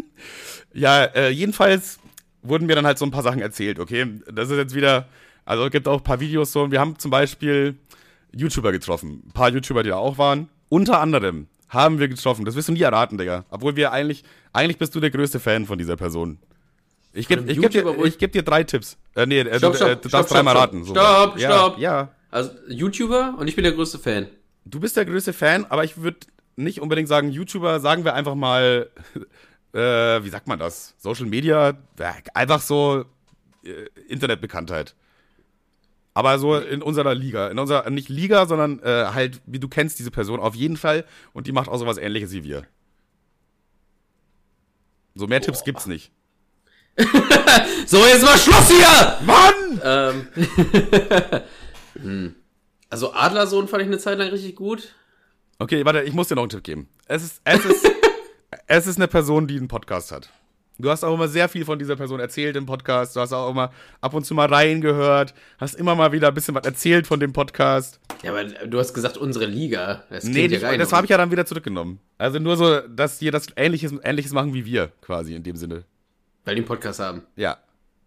ja, äh, jedenfalls wurden mir dann halt so ein paar Sachen erzählt, okay? Das ist jetzt wieder, also es gibt auch ein paar Videos so, und wir haben zum Beispiel YouTuber getroffen, ein paar YouTuber, die da auch waren. Unter anderem haben wir getroffen, das wirst du nie erraten, Digga. Obwohl wir eigentlich, eigentlich bist du der größte Fan von dieser Person. Ich gebe geb dir, ich geb dir drei Tipps. Äh, nee, äh, Stopp, du, stopp, äh, du stopp, darfst stopp, dreimal raten. So. Stopp, ja, stopp. Ja, Also, YouTuber und ich bin der größte Fan. Du bist der größte Fan, aber ich würde nicht unbedingt sagen YouTuber, sagen wir einfach mal, äh, wie sagt man das? Social Media, einfach so äh, Internetbekanntheit. Aber so in unserer Liga, in unserer, nicht Liga, sondern äh, halt, wie du kennst diese Person auf jeden Fall und die macht auch sowas ähnliches wie wir. So mehr Tipps gibt's nicht. So, jetzt mal Schluss hier! Mann! Ähm. hm. Also Adlersohn fand ich eine Zeit lang richtig gut. Okay, warte, ich muss dir noch einen Tipp geben. Es ist, es ist, es ist eine Person, die einen Podcast hat. Du hast auch immer sehr viel von dieser Person erzählt im Podcast. Du hast auch immer ab und zu mal reingehört. Hast immer mal wieder ein bisschen was erzählt von dem Podcast. Ja, aber du hast gesagt, unsere Liga. Das Nee, klingt ja das habe ich ja dann wieder zurückgenommen. Also nur so, dass die das Ähnliches, Ähnliches machen wie wir, quasi in dem Sinne. Weil die einen Podcast haben. Ja.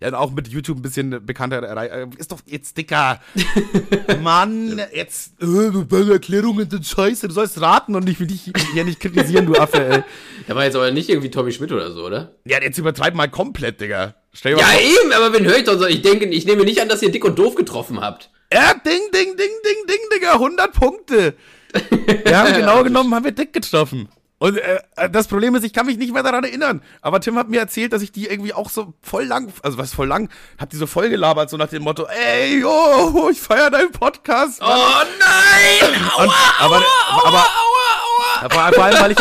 Ja, auch mit YouTube ein bisschen bekannter. äh, Ist doch jetzt dicker. Mann, jetzt. Äh, Erklärungen sind scheiße. Du sollst raten und nicht für dich hier nicht kritisieren, du Affe, ey. Der war jetzt aber nicht irgendwie Tommy Schmidt oder so, oder? Ja, jetzt übertreib mal komplett, Digga. Stell dir Ja, mal vor. eben, aber wen höre ich doch so? Ich denke, ich nehme nicht an, dass ihr dick und doof getroffen habt. Ja, ding, ding, ding, ding, ding, Digga. 100 Punkte. Wir haben genau genommen, haben wir Dick getroffen. Und äh, das Problem ist, ich kann mich nicht mehr daran erinnern. Aber Tim hat mir erzählt, dass ich die irgendwie auch so voll lang, also was voll lang, hab die so voll gelabert, so nach dem Motto, ey, yo, ich feier deinen Podcast. Oh nein! Aua, Und, aber, aua, aber, aua, aua, vor, vor allem, weil ich,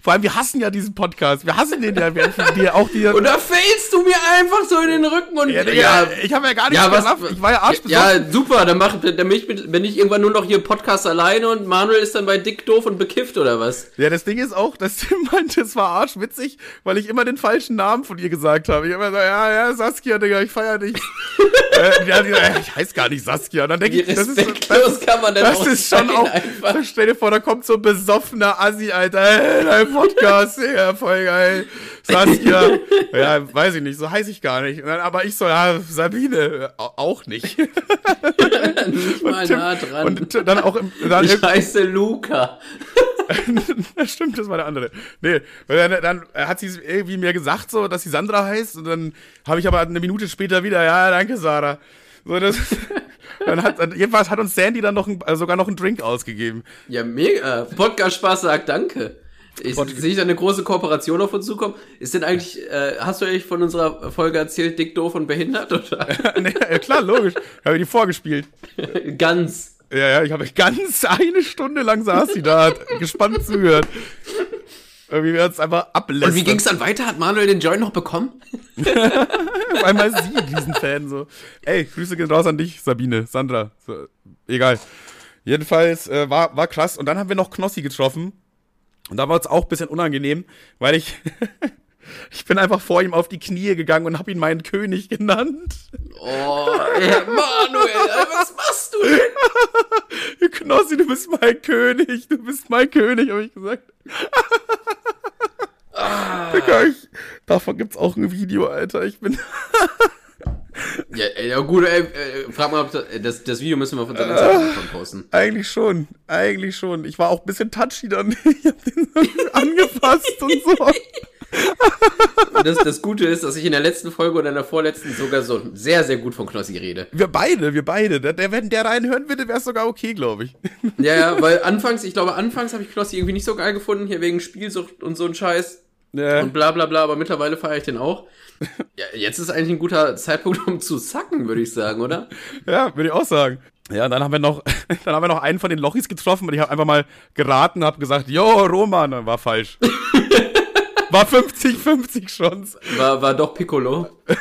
vor allem, wir hassen ja diesen Podcast. Wir hassen den ja, wir, die, auch die. Und da fällst du mir einfach so in den Rücken und ja, Digga, ich habe ja gar nicht Ja, was-. Ich war ja arschbesoffen. Ja, super, dann mach, dann bin ich, bin ich irgendwann nur noch hier Podcast alleine und Manuel ist dann bei Dick doof und bekifft oder was? Ja, das Ding ist auch, dass Tim meinte, es war arschwitzig, weil ich immer den falschen Namen von ihr gesagt habe. Ich immer so, ja, ja, Saskia, Digga, ich feier dich. äh, ja, die, äh, ich heiß gar nicht Saskia. Und dann denke ich, das ist, das auch ist schon auch, einfach? stell dir vor, da kommt so ein besoffener Assi, Alter, ey, dein Podcast, ja, voll geil. Saskia. ja, weiß ich nicht, so heiß ich gar nicht. Dann, aber ich so, ja, Sabine, au- auch nicht. Nicht mal Tim- nah dran. Und dann auch im, dann ich heiße Luca. das stimmt, das war der andere. Nee, dann, dann hat sie irgendwie mir gesagt, so, dass sie Sandra heißt, und dann habe ich aber eine Minute später wieder, ja, danke, Sarah. So, das, dann hat, jedenfalls hat uns Sandy dann noch ein, äh, sogar noch einen Drink ausgegeben. Ja, mega. Podcast Spaß sagt Danke. Ich, sehe da eine große Kooperation auf uns zukommen? Ist denn eigentlich, äh, hast du eigentlich von unserer Folge erzählt, dick, doof und behindert? Oder? nee, ja, klar, logisch. Habe ich die vorgespielt. Ganz. Ja, ja, ich habe ganz eine Stunde lang saß sie da, hat gespannt zugehört. Irgendwie wir uns einfach ablästern. Und wie ging's dann weiter? Hat Manuel den Joint noch bekommen? Auf einmal sie, diesen Fan, so. Ey, Grüße gehen raus an dich, Sabine, Sandra. So, egal. Jedenfalls äh, war, war krass. Und dann haben wir noch Knossi getroffen. Und da war es auch ein bisschen unangenehm, weil ich. ich bin einfach vor ihm auf die Knie gegangen und habe ihn meinen König genannt. Oh, ey, Manuel, was machst du denn? Knossi, du bist mein König, du bist mein König, habe ich gesagt. Digga, ich, davon gibt's auch ein Video, Alter. Ich bin. Ja, ja gut, ey, äh, frag mal, ob das, das, das Video müssen wir auf unserem Instagram posten. Eigentlich schon, eigentlich schon. Ich war auch ein bisschen touchy dann. Ich hab den so angefasst und so. Das, das Gute ist, dass ich in der letzten Folge oder in der vorletzten sogar so sehr, sehr gut von Knossi rede. Wir beide, wir beide. Der, der, wenn der reinhören würde, wäre es sogar okay, glaube ich. Ja, ja, weil anfangs, ich glaube, anfangs habe ich Knossi irgendwie nicht so geil gefunden, hier wegen Spielsucht und so ein Scheiß Ja. und bla bla bla, aber mittlerweile feiere ich den auch. Ja, jetzt ist eigentlich ein guter Zeitpunkt, um zu sacken, würde ich sagen, oder? Ja, würde ich auch sagen. Ja, und dann haben wir noch, dann haben wir noch einen von den Lochis getroffen und ich habe einfach mal geraten, habe gesagt, yo, Roman, war falsch. War 50-50 Chance. War, war doch Piccolo.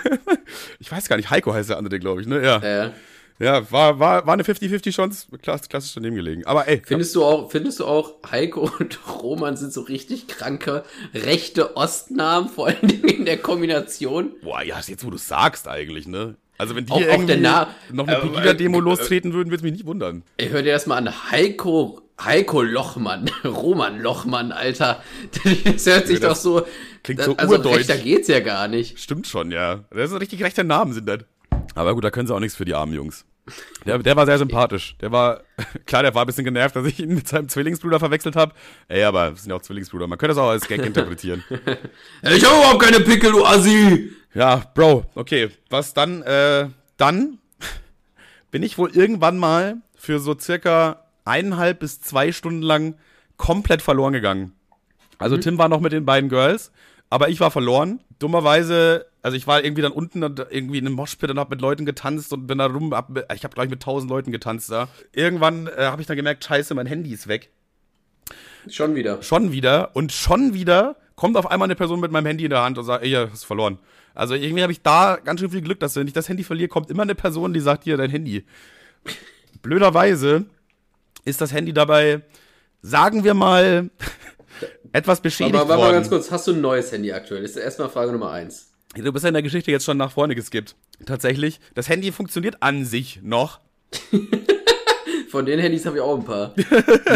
Ich weiß gar nicht, Heiko heißt der andere, glaube ich, ne? Ja. Äh, Ja, war, war, war eine 50-50 Chance, klass, klassisch daneben gelegen. Aber ey, findest du auch, findest du auch, Heiko und Roman sind so richtig kranke rechte Ostnamen, vor allen Dingen in der Kombination? boah, ja, jetzt wo du sagst eigentlich, ne? Also wenn die Auch- auch irgendwie Na- noch eine äh, Pegida-Demo äh, lostreten würden, würde es mich nicht wundern. Ey, hör dir das mal an. Heiko, Heiko Lochmann. Roman Lochmann, Alter. Das hört sich Ja, doch das so. klingt so also urdeutsch. rechter geht's ja gar nicht. Stimmt schon, ja. Das sind richtig rechte Namen sind das. Aber gut, da können sie auch nichts für die armen Jungs. Der, der war sehr sympathisch. Der war, klar, der war ein bisschen genervt, dass ich ihn mit seinem Zwillingsbruder verwechselt habe. Ey, aber es sind ja auch Zwillingsbrüder. Man könnte das auch als Gag interpretieren. Ich hab überhaupt keine Pickel, du Assi! Ja, Bro, okay. Was dann, äh, dann bin ich wohl irgendwann mal für so circa eineinhalb bis zwei Stunden lang komplett verloren gegangen. Also Tim war noch mit den beiden Girls, aber ich war verloren. Dummerweise, also ich war irgendwie dann unten und irgendwie in einem Moshpit und hab mit Leuten getanzt und bin da rum, hab, ich habe gleich mit tausend Leuten getanzt da. Irgendwann äh, habe ich dann gemerkt, scheiße, mein Handy ist weg. Schon wieder. Schon wieder und schon wieder kommt auf einmal eine Person mit meinem Handy in der Hand und sagt, ey, hast verloren. Also irgendwie habe ich da ganz schön viel Glück, dass wenn ich das Handy verliere, kommt immer eine Person, die sagt, hier, dein Handy. Blöderweise ist das Handy dabei, sagen wir mal, etwas beschädigt Aber warte mal worden. ganz kurz, hast du ein neues Handy aktuell? Das ist erstmal Frage Nummer eins. Du bist ja in der Geschichte jetzt schon nach vorne geskippt. Tatsächlich, das Handy funktioniert an sich noch, Von den Handys habe ich auch ein paar.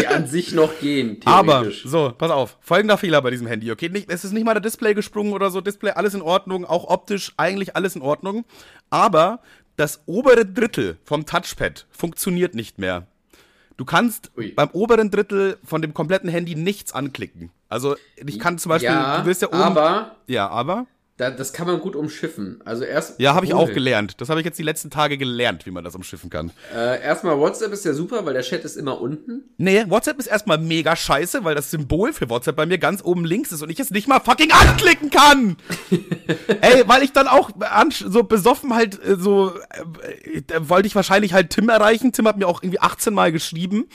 Die an sich noch gehen, Aber, so, pass auf. Folgender Fehler bei diesem Handy, okay? Nicht, es ist nicht mal der Display gesprungen oder so. Display, alles in Ordnung. Auch optisch eigentlich alles in Ordnung. Aber das obere Drittel vom Touchpad funktioniert nicht mehr. Du kannst Ui. beim oberen Drittel von dem kompletten Handy nichts anklicken. Also, ich kann zum Beispiel, ja, du willst ja oben. aber ja, aber. Da, das kann man gut umschiffen. Also erst. Ja, habe ich auch gelernt. Das habe ich jetzt die letzten Tage gelernt, wie man das umschiffen kann. Äh, erstmal WhatsApp ist ja super, weil der Chat ist immer unten. Nee, WhatsApp ist erstmal mega scheiße, weil das Symbol für WhatsApp bei mir ganz oben links ist und ich es nicht mal fucking anklicken kann. Ey, weil ich dann auch so besoffen halt äh, so äh, wollte ich wahrscheinlich halt Tim erreichen. Tim hat mir auch irgendwie 18 Mal geschrieben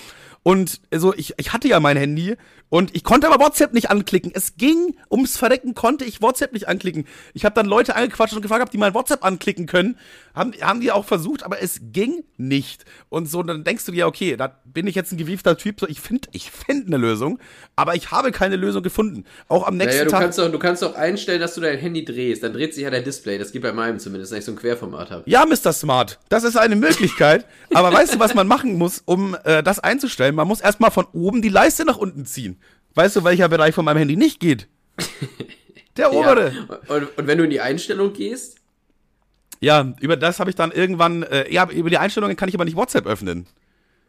und so ich ich hatte ja mein Handy und ich konnte aber WhatsApp nicht anklicken. Es ging ums Verrecken konnte ich WhatsApp nicht anklicken. Ich habe dann Leute angequatscht und gefragt, ob die mein WhatsApp anklicken können. Haben, haben die auch versucht, aber es ging nicht. Und so, dann denkst du dir, okay, da bin ich jetzt ein gewiefter Typ. So, ich finde ich find eine Lösung, aber ich habe keine Lösung gefunden. Auch am nächsten Naja, du Tag. kannst, doch, du kannst doch einstellen, dass du dein Handy drehst. Dann dreht sich ja dein Display. Das geht bei meinem zumindest, wenn ich so ein Querformat habe. Ja, Mr. Smart, das ist eine Möglichkeit. aber weißt du, was man machen muss, um äh, das einzustellen? Man muss erstmal von oben die Leiste nach unten ziehen. Weißt du, welcher Bereich von meinem Handy nicht geht? Der obere. Ja. Und, und wenn du in die Einstellung gehst, Ja, über das habe ich dann irgendwann, äh, ja, über die Einstellungen kann ich aber nicht WhatsApp öffnen.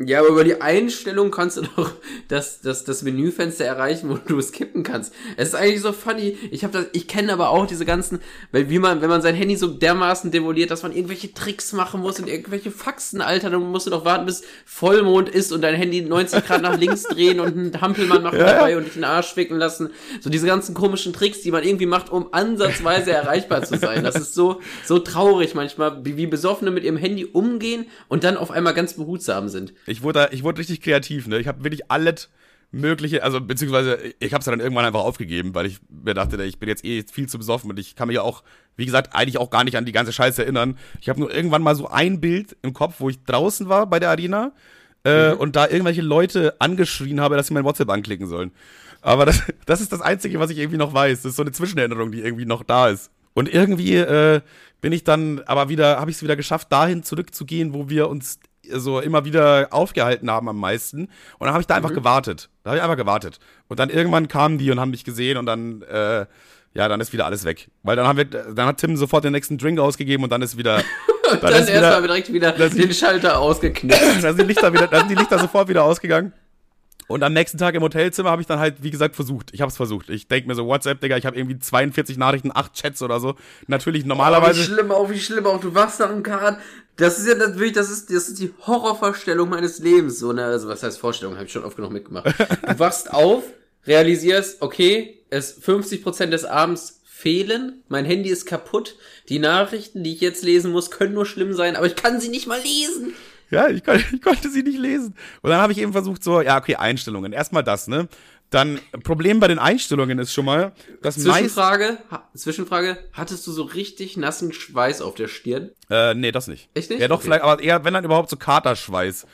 Ja, aber über die Einstellung kannst du doch das, das, das Menüfenster erreichen, wo du es kippen kannst. Es ist eigentlich so funny. Ich habe das, ich kenne aber auch diese ganzen, weil wie man, wenn man sein Handy so dermaßen demoliert, dass man irgendwelche Tricks machen muss und irgendwelche Faxen, Alter, dann musst du doch warten, bis Vollmond ist und dein Handy 90 Grad nach links drehen und einen Hampelmann machen Ja. dabei und dich in den Arsch ficken lassen. So diese ganzen komischen Tricks, die man irgendwie macht, um ansatzweise erreichbar zu sein. Das ist so, so traurig manchmal, wie, wie Besoffene mit ihrem Handy umgehen und dann auf einmal ganz behutsam sind. Ich wurde, ich wurde richtig kreativ, ne? Ich habe wirklich alles mögliche, also beziehungsweise ich habe es dann irgendwann einfach aufgegeben, weil ich mir dachte, ich bin jetzt eh viel zu besoffen und ich kann mich ja auch, wie gesagt, eigentlich auch gar nicht an die ganze Scheiße erinnern. Ich habe nur irgendwann mal so ein Bild im Kopf, wo ich draußen war bei der Arena äh, und da irgendwelche Leute angeschrien habe, dass sie mein WhatsApp anklicken sollen. Aber das, das ist das Einzige, was ich irgendwie noch weiß. Das ist so eine Zwischenerinnerung, die irgendwie noch da ist. Und irgendwie äh, bin ich dann aber wieder, habe ich es wieder geschafft, dahin zurückzugehen, wo wir uns so immer wieder aufgehalten haben am meisten. Und dann habe ich da einfach gewartet. Da habe ich einfach gewartet. Und dann irgendwann kamen die und haben mich gesehen und dann, äh, ja, dann ist wieder alles weg. Weil dann haben wir, dann hat Tim sofort den nächsten Drink ausgegeben und dann ist wieder, dann, Dann, ist erstmal wieder, direkt wieder den Schalter ausgeknipst. dann sind die Lichter wieder, dann sind die Lichter sofort wieder ausgegangen. Und am nächsten Tag im Hotelzimmer habe ich dann halt, wie gesagt, versucht. Ich habe es versucht. Ich denke mir so, WhatsApp, Digga, ich habe irgendwie 42 Nachrichten, 8 Chats oder so. Natürlich Oh, wie normalerweise. schlimm auch, wie schlimm auch. Du wachst nach dem Karat. Das ist ja natürlich, das ist, das ist die Horrorvorstellung meines Lebens. So eine, also was heißt Vorstellung? Habe ich schon oft genug mitgemacht. Du wachst auf, realisierst, okay, es 50% des Abends fehlen, mein Handy ist kaputt, die Nachrichten, die ich jetzt lesen muss, können nur schlimm sein, aber ich kann sie nicht mal lesen. Ja, ich, kon ich konnte sie nicht lesen. Und dann habe ich eben versucht, so, ja, okay, Einstellungen. Erstmal das, ne? Dann, Problem bei den Einstellungen ist schon mal, dass. Zwischenfrage, ha, Zwischenfrage, hattest du so richtig nassen Schweiß auf der Stirn? Äh, nee, das nicht. Echt nicht? Ja, doch, Okay. vielleicht, aber eher, wenn dann überhaupt so Katerschweiß.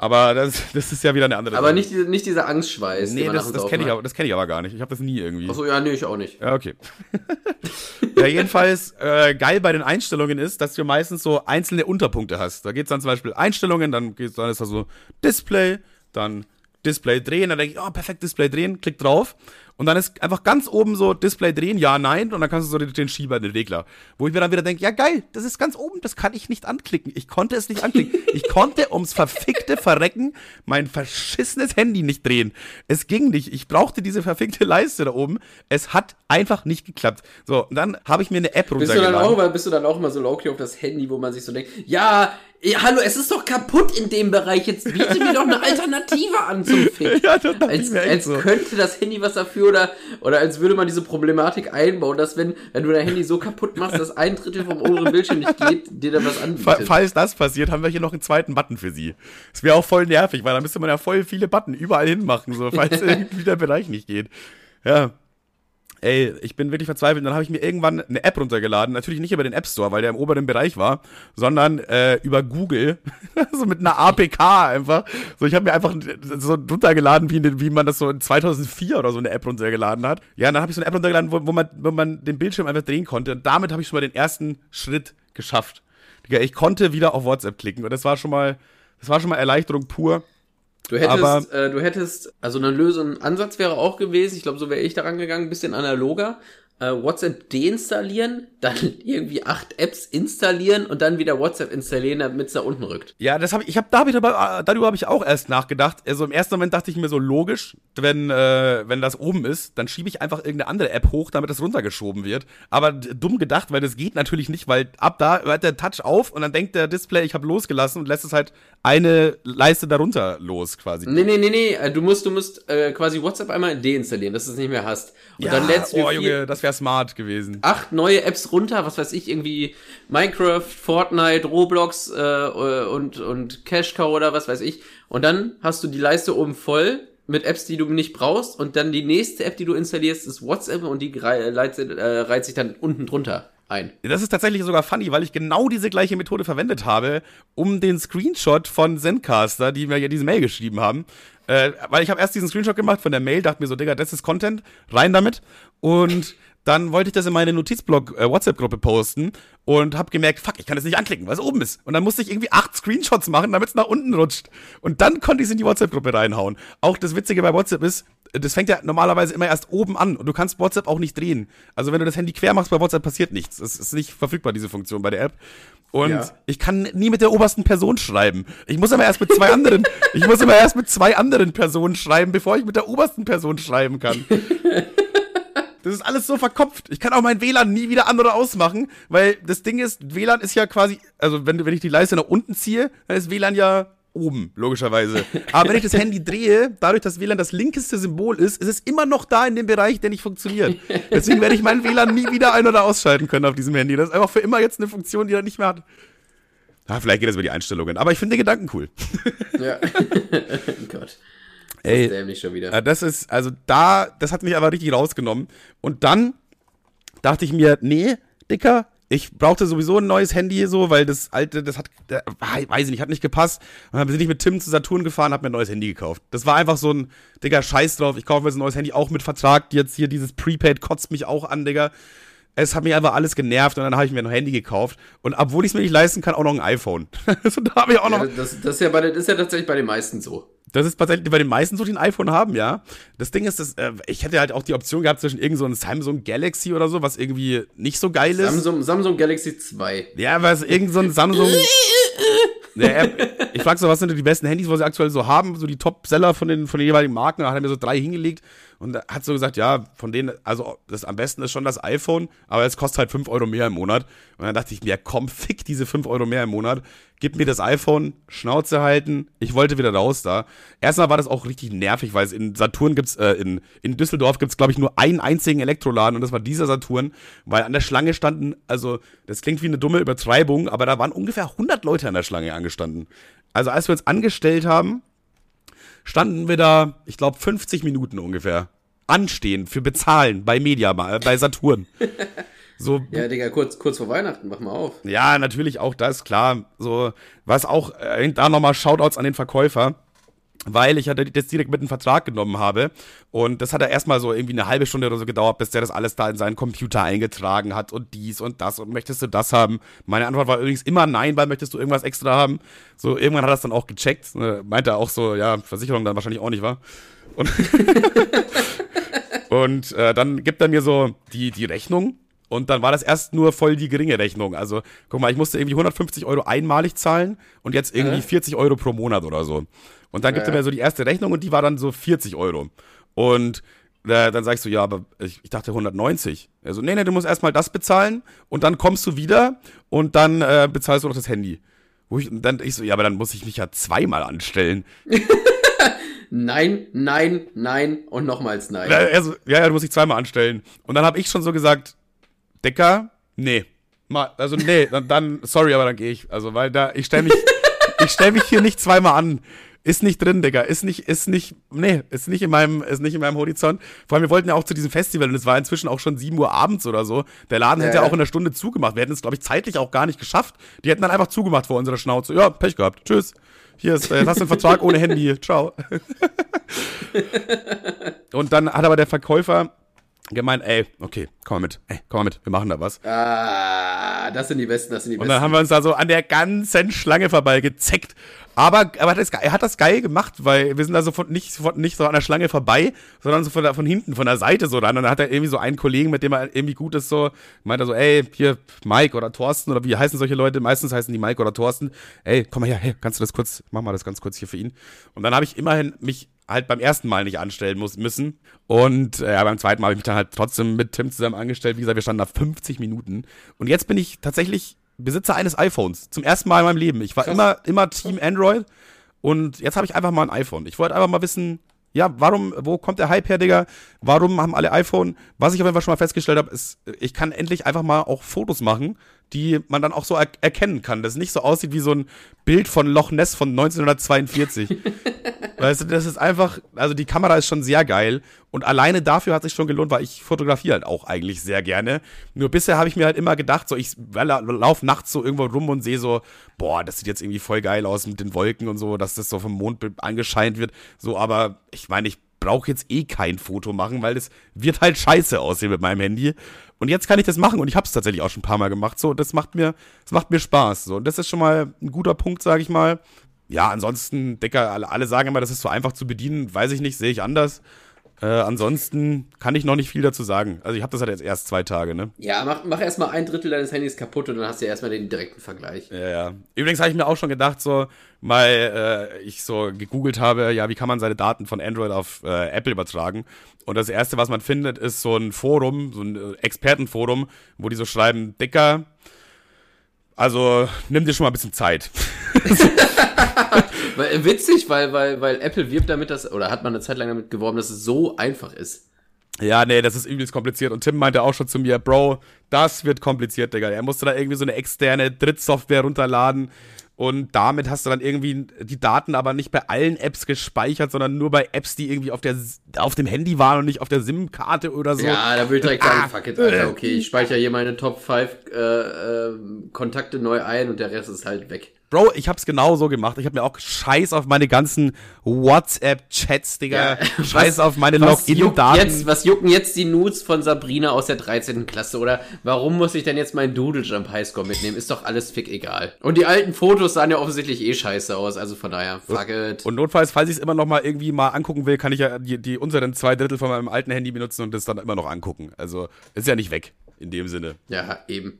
Aber das, das ist ja wieder eine andere Aber Sache. nicht, diese- nicht dieser Angstschweiß. Nee, das, das kenne ich, aber- das kenn ich aber gar nicht. Ich habe das nie irgendwie. Achso, ja, nee, ich auch nicht. Ja, okay. ja, jedenfalls äh, geil bei den Einstellungen ist, dass du meistens so einzelne Unterpunkte hast. Da geht's dann zum Beispiel Einstellungen, dann geht's dann ist da so Display, dann Display drehen, dann denke ich, oh, perfekt, Display drehen, klick drauf. Und dann ist einfach ganz oben so Display drehen, ja, nein, und dann kannst du so den, den Schieber, den Regler. Wo ich mir dann wieder denke, ja geil, das ist ganz oben, das kann ich nicht anklicken. Ich konnte es nicht anklicken. Ich konnte ums verfickte Verrecken mein verschissenes Handy nicht drehen. Es ging nicht. Ich brauchte diese verfickte Leiste da oben. Es hat einfach nicht geklappt. So, und dann habe ich mir eine App Bist du, dann auch runtergeladen. immer, bist du dann auch immer so low-key auf das Handy, wo man sich so denkt, ja, ja, hallo, es ist doch kaputt in dem Bereich, jetzt biete mir doch eine Alternative an zum Fick. Ja, das als, als so. könnte das Handy was dafür oder, oder als würde man diese Problematik einbauen, dass wenn, wenn du dein Handy so kaputt machst, dass ein Drittel vom oberen Bildschirm nicht geht, dir dann was anbietet. Falls das passiert, haben wir hier noch einen zweiten Button für Sie. Das wäre auch voll nervig, weil dann müsste man ja voll viele Button überall hinmachen, so, falls irgendwie der Bereich nicht geht. Ja. Ey, ich bin wirklich verzweifelt. Und dann habe ich mir irgendwann eine App runtergeladen. Natürlich nicht über den App Store, weil der im oberen Bereich war, sondern äh, über Google. so mit einer APK einfach. So, ich habe mir einfach so runtergeladen, wie, wie man das so in 2004 oder so eine App runtergeladen hat. Ja, und dann habe ich so eine App runtergeladen, wo, wo, man, wo man den Bildschirm einfach drehen konnte. Und damit habe ich schon mal den ersten Schritt geschafft. Digga, ich konnte wieder auf WhatsApp klicken. Und das war schon mal, das war schon mal Erleichterung pur. Du hättest, Aber- äh, du hättest, also eine Lösung, ein Ansatz wäre auch gewesen, ich glaube, so wäre ich daran gegangen, ein bisschen analoger, äh, WhatsApp deinstallieren, dann irgendwie acht Apps installieren und dann wieder WhatsApp installieren, damit es da unten rückt. Ja, das habe ich, ich habe darüber, darüber habe ich auch erst nachgedacht. Also im ersten Moment dachte ich mir so logisch, wenn äh, wenn das oben ist, dann schiebe ich einfach irgendeine andere App hoch, damit das runtergeschoben wird. Aber dumm gedacht, weil das geht natürlich nicht, weil ab da hört der Touch auf und dann denkt der Display, ich habe losgelassen und lässt es halt eine Leiste darunter los quasi. Nee, nee, nee, nee, äh, du musst du musst äh, quasi WhatsApp einmal deinstallieren, dass du es nicht mehr hast. Und ja, dann lädst du oh, Junge, das wäre smart gewesen. Acht neue Apps runter, was weiß ich, irgendwie Minecraft, Fortnite, Roblox äh, und, und Cash Cow oder was weiß ich. Und dann hast du die Leiste oben voll mit Apps, die du nicht brauchst. Und dann die nächste App, die du installierst, ist WhatsApp und die äh, reizt sich dann unten drunter ein. Das ist tatsächlich sogar funny, weil ich genau diese gleiche Methode verwendet habe, um den Screenshot von Zencaster, die mir ja diese Mail geschrieben haben, äh, weil ich habe erst diesen Screenshot gemacht von der Mail, dachte mir so, Digga, das ist Content, rein damit. Und dann wollte ich das in meine Notizblog äh, posten und habe gemerkt, fuck, ich kann das nicht anklicken, weil es oben ist. Und dann musste ich irgendwie acht Screenshots machen, damit es nach unten rutscht. Und dann konnte ich es in die WhatsApp-Gruppe reinhauen. Auch das Witzige bei WhatsApp ist, das fängt ja normalerweise immer erst oben an und du kannst WhatsApp auch nicht drehen. Also wenn du das Handy quer machst bei WhatsApp passiert nichts. Das ist nicht verfügbar, diese Funktion bei der App. Und ja. ich kann nie mit der obersten Person schreiben. Ich muss immer erst mit zwei anderen, ich muss immer erst mit zwei anderen Personen schreiben, bevor ich mit der obersten Person schreiben kann. Das ist alles so verkopft. Ich kann auch mein WLAN nie wieder an- oder ausmachen, weil das Ding ist, WLAN ist ja quasi, also wenn, wenn ich die Leiste nach unten ziehe, dann ist WLAN ja oben, logischerweise. Aber wenn ich das Handy drehe, dadurch, dass WLAN das linkeste Symbol ist, ist es immer noch da in dem Bereich, der nicht funktioniert. Deswegen werde ich mein WLAN nie wieder ein- oder ausschalten können auf diesem Handy. Das ist einfach für immer jetzt eine Funktion, die er nicht mehr hat. Ah, vielleicht geht das über die Einstellungen. Aber ich finde den Gedanken cool. Ja. Gott. Ey, dämlich schon wieder. Äh, das ist, also da, das hat mich aber richtig rausgenommen. Und dann dachte ich mir, nee, Dicker, ich brauchte sowieso ein neues Handy so, weil das alte, das hat, weiß ich nicht, hat nicht gepasst. Und dann bin ich mit Tim zu Saturn gefahren, hab mir ein neues Handy gekauft. Das war einfach so ein, Digga, scheiß drauf, ich kaufe mir jetzt ein neues Handy, auch mit Vertrag. Jetzt hier dieses Prepaid kotzt mich auch an, Digga. Es hat mich einfach alles genervt und dann habe ich mir ein Handy gekauft. Und obwohl ich es mir nicht leisten kann, auch noch ein iPhone. also da habe ich auch noch. Ja, das, das, ist ja bei, das ist ja tatsächlich bei den meisten so. Das ist tatsächlich bei den meisten so, die ein iPhone haben, ja. Das Ding ist, dass, äh, ich hätte halt auch die Option gehabt zwischen irgendeinem so Samsung Galaxy oder so, was irgendwie nicht so geil ist. Samsung, Samsung Galaxy 2. Ja, was irgend so ein Samsung. ja, ich frag so, was sind denn die besten Handys, was sie aktuell so haben, so die Top-Seller von den, von den jeweiligen Marken. Da hat er mir so drei hingelegt und hat so gesagt, ja, von denen, also das am besten ist schon das iPhone, aber es kostet halt 5 Euro mehr im Monat. Und dann dachte ich mir, komm, fick diese 5 Euro mehr im Monat, gib mir das iPhone, Schnauze halten, ich wollte wieder raus da. Erstmal war das auch richtig nervig, weil es in Saturn gibt's, äh, in, in Düsseldorf gibt's glaube ich nur einen einzigen Elektroladen und das war dieser Saturn, weil an der Schlange standen, also das klingt wie eine dumme Übertreibung, aber da waren ungefähr 100 Leute an der Schlange angestanden. Also als wir uns angestellt haben, standen wir da, ich glaube, 50 Minuten ungefähr. Anstehen für bezahlen bei Media, bei Saturn. So, ja, Digga, kurz, kurz vor Weihnachten, mach mal auf. Ja, natürlich auch das, klar. So, was auch, äh, da nochmal Shoutouts an den Verkäufer weil ich das direkt mit einem Vertrag genommen habe. Und das hat er erstmal so irgendwie eine halbe Stunde oder so gedauert, bis der das alles da in seinen Computer eingetragen hat und dies und das und möchtest du das haben? Meine Antwort war übrigens immer nein, weil möchtest du irgendwas extra haben? So, irgendwann hat er es dann auch gecheckt. Ne, meinte er auch so, ja, Versicherung dann wahrscheinlich auch nicht, war. Und, und äh, dann gibt er mir so die, die Rechnung und dann war das erst nur voll die geringe Rechnung. Also, guck mal, ich musste irgendwie 150 Euro einmalig zahlen und jetzt irgendwie äh? 40 Euro pro Monat oder so. Und dann gibt er mir so die erste Rechnung und die war dann so 40 Euro. Und äh, dann sagst du, ja, aber ich, ich dachte 190. Also, nee, nee, du musst erstmal das bezahlen und dann kommst du wieder und dann äh, bezahlst du noch das Handy. Wo ich, dann ich so, ja, aber dann muss ich mich ja zweimal anstellen. nein, nein, nein und nochmals nein. Ja, also, ja, ja, du musst dich zweimal anstellen. Und dann habe ich schon so gesagt, Decker, nee. Mal, also nee, dann, dann sorry, aber dann gehe ich. Also, weil da, ich stelle mich, ich stell mich hier nicht zweimal an. Ist nicht drin, Digga. Ist nicht, ist nicht, nee, ist nicht in meinem, ist nicht in meinem Horizont. Vor allem, wir wollten ja auch zu diesem Festival und es war inzwischen auch schon 7 Uhr abends oder so. Der Laden ja, hätte ja auch in einer Stunde zugemacht. Wir hätten es, glaube ich, zeitlich auch gar nicht geschafft. Die hätten dann einfach zugemacht vor unserer Schnauze. Ja, Pech gehabt. Tschüss. Hier ist, äh, hast du einen Vertrag ohne Handy. Ciao. und dann hat aber der Verkäufer gemeint, ey, okay, komm mal mit, ey, komm mal mit, wir machen da was. Ah, das sind die Besten, das sind die Und Besten. dann haben wir uns da so an der ganzen Schlange vorbei gezeckt. Aber, aber das, er hat das geil gemacht, weil wir sind da so von, nicht, von, nicht so an der Schlange vorbei, sondern so von, der, von hinten, von der Seite so ran. Und dann hat er irgendwie so einen Kollegen, mit dem er irgendwie gut ist, so, meint er so, ey, hier, Mike oder Thorsten oder wie heißen solche Leute? Meistens heißen die Mike oder Thorsten. Ey, komm mal her, hey, kannst du das kurz, mach mal das ganz kurz hier für ihn. Und dann habe ich immerhin mich halt beim ersten Mal nicht anstellen muss, müssen. Und äh, beim zweiten Mal habe ich mich dann halt trotzdem mit Tim zusammen angestellt. Wie gesagt, wir standen da 50 Minuten. Und jetzt bin ich tatsächlich Besitzer eines iPhones. Zum ersten Mal in meinem Leben. Ich war Krass. immer, immer Team Android. Und jetzt habe ich einfach mal ein iPhone. Ich wollte einfach mal wissen, ja, warum, wo kommt der Hype her, Digga? Warum haben alle iPhone? Was ich auf jeden Fall schon mal festgestellt habe, ist, ich kann endlich einfach mal auch Fotos machen, die man dann auch so er erkennen kann. Das nicht so aussieht wie so ein Bild von Loch Ness von 1942. weißt du, das ist einfach, also die Kamera ist schon sehr geil und alleine dafür hat sich schon gelohnt, weil ich fotografiere halt auch eigentlich sehr gerne. Nur bisher habe ich mir halt immer gedacht, so ich laufe nachts so irgendwo rum und sehe so, boah, das sieht jetzt irgendwie voll geil aus mit den Wolken und so, dass das so vom Mond angescheint wird. So, aber ich meine, ich brauche jetzt eh kein Foto machen, weil das wird halt scheiße aussehen mit meinem Handy. Und jetzt kann ich das machen und ich habe es tatsächlich auch schon ein paar Mal gemacht. So, das macht mir, das macht mir Spaß. So, und das ist schon mal ein guter Punkt, sage ich mal. Ja, ansonsten, Decker, alle, alle sagen immer, das ist so einfach zu bedienen. Weiß ich nicht, sehe ich anders. Äh, ansonsten kann ich noch nicht viel dazu sagen. Also ich habe das halt jetzt erst zwei Tage, ne? ja, mach, mach erstmal ein Drittel deines Handys kaputt und dann hast du ja erstmal den direkten Vergleich. Ja, ja. Übrigens habe ich mir auch schon gedacht, so, weil äh, ich so gegoogelt habe, ja, wie kann man seine Daten von Android auf äh, Apple übertragen? Und das erste, was man findet, ist so ein Forum, so ein äh, Expertenforum, wo die so schreiben, Dicker, also nimm dir schon mal ein bisschen Zeit. Weil, äh, witzig, weil, weil, weil Apple wirbt damit, dass, oder hat man eine Zeit lang damit geworben, dass es so einfach ist. Ja, nee, das ist übelst kompliziert. Und Tim meinte auch schon zu mir, Bro, das wird kompliziert, Digga. Er musste da irgendwie so eine externe Drittsoftware runterladen. Und damit hast du dann irgendwie die Daten aber nicht bei allen Apps gespeichert, sondern nur bei Apps, die irgendwie auf, der, auf dem Handy waren und nicht auf der SIM-Karte oder so. Ja, da würde ich direkt sagen, Ah. fuck it, Alter, okay, ich speichere hier meine Top 5 äh, äh, Kontakte neu ein und der Rest ist halt weg. Bro, ich hab's genau so gemacht. Ich hab mir auch Scheiß auf meine ganzen WhatsApp-Chats, Digga. Ja, Scheiß was- auf meine Login-Daten. jetzt, was jucken jetzt die Nudes von Sabrina aus der 13. Klasse? Oder warum muss ich denn jetzt meinen Doodle Jump Highscore mitnehmen? Ist doch alles fick egal. Und die alten Fotos sahen ja offensichtlich eh scheiße aus, also von daher, fuck it. Und notfalls, falls ich es immer noch mal irgendwie mal angucken will, kann ich ja die, die unteren zwei Drittel von meinem alten Handy benutzen und das dann immer noch angucken. Also ist ja nicht weg in dem Sinne. Ja, eben.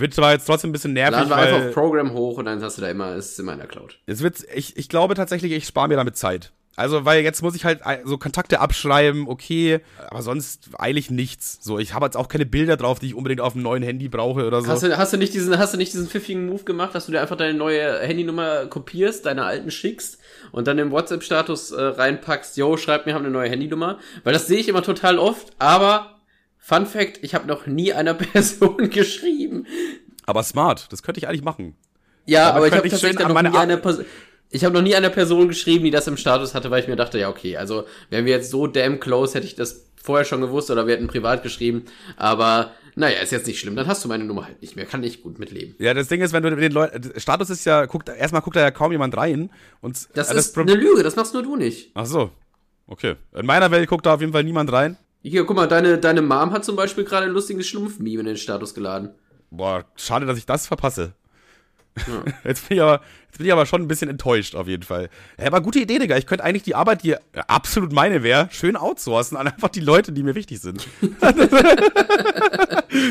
Wird zwar jetzt trotzdem ein bisschen nervig, Laden wir einfach auf weil Program hoch und dann hast du da immer, ist immer in der Cloud. es wird, ich, ich glaube tatsächlich, ich spare mir damit Zeit. Also, weil jetzt muss ich halt so Kontakte abschreiben, okay, aber sonst eilig nichts. So, ich habe jetzt auch keine Bilder drauf, die ich unbedingt auf dem neuen Handy brauche oder so. Hast du, hast du nicht diesen, hast du nicht diesen pfiffigen Move gemacht, dass du dir einfach deine neue Handynummer kopierst, deine alten schickst und dann im WhatsApp-Status äh, reinpackst, yo, schreib mir, haben eine neue Handynummer? Weil das sehe ich immer total oft, aber Fun Fact, ich habe noch nie einer Person geschrieben. aber smart, das könnte ich eigentlich machen. Ja, Damit aber ich habe ich tatsächlich noch nie einer Person. Ich habe noch nie einer Person geschrieben, die das im Status hatte, weil ich mir dachte, ja, okay, also wären wir jetzt so damn close, hätte ich das vorher schon gewusst oder wir hätten privat geschrieben. Aber naja, ist jetzt nicht schlimm. Dann hast du meine Nummer halt nicht mehr. Kann ich gut mitleben. Ja, das Ding ist, wenn du den Leuten, Status ist ja, guckt, erstmal guckt da ja kaum jemand rein und Das äh, ist Pro- eine Lüge, das machst nur du nicht. Ach so. Okay. In meiner Welt guckt da auf jeden Fall niemand rein. Hier, guck mal, deine, deine Mom hat zum Beispiel gerade ein lustiges Schlumpf-Meme in den Status geladen. Boah, schade, dass ich das verpasse. Jetzt, bin ich aber, jetzt bin ich aber schon ein bisschen enttäuscht, auf jeden Fall. Ja, aber gute Idee, Digga. Ich könnte eigentlich die Arbeit, die absolut meine wäre, schön outsourcen an einfach die Leute, die mir wichtig sind.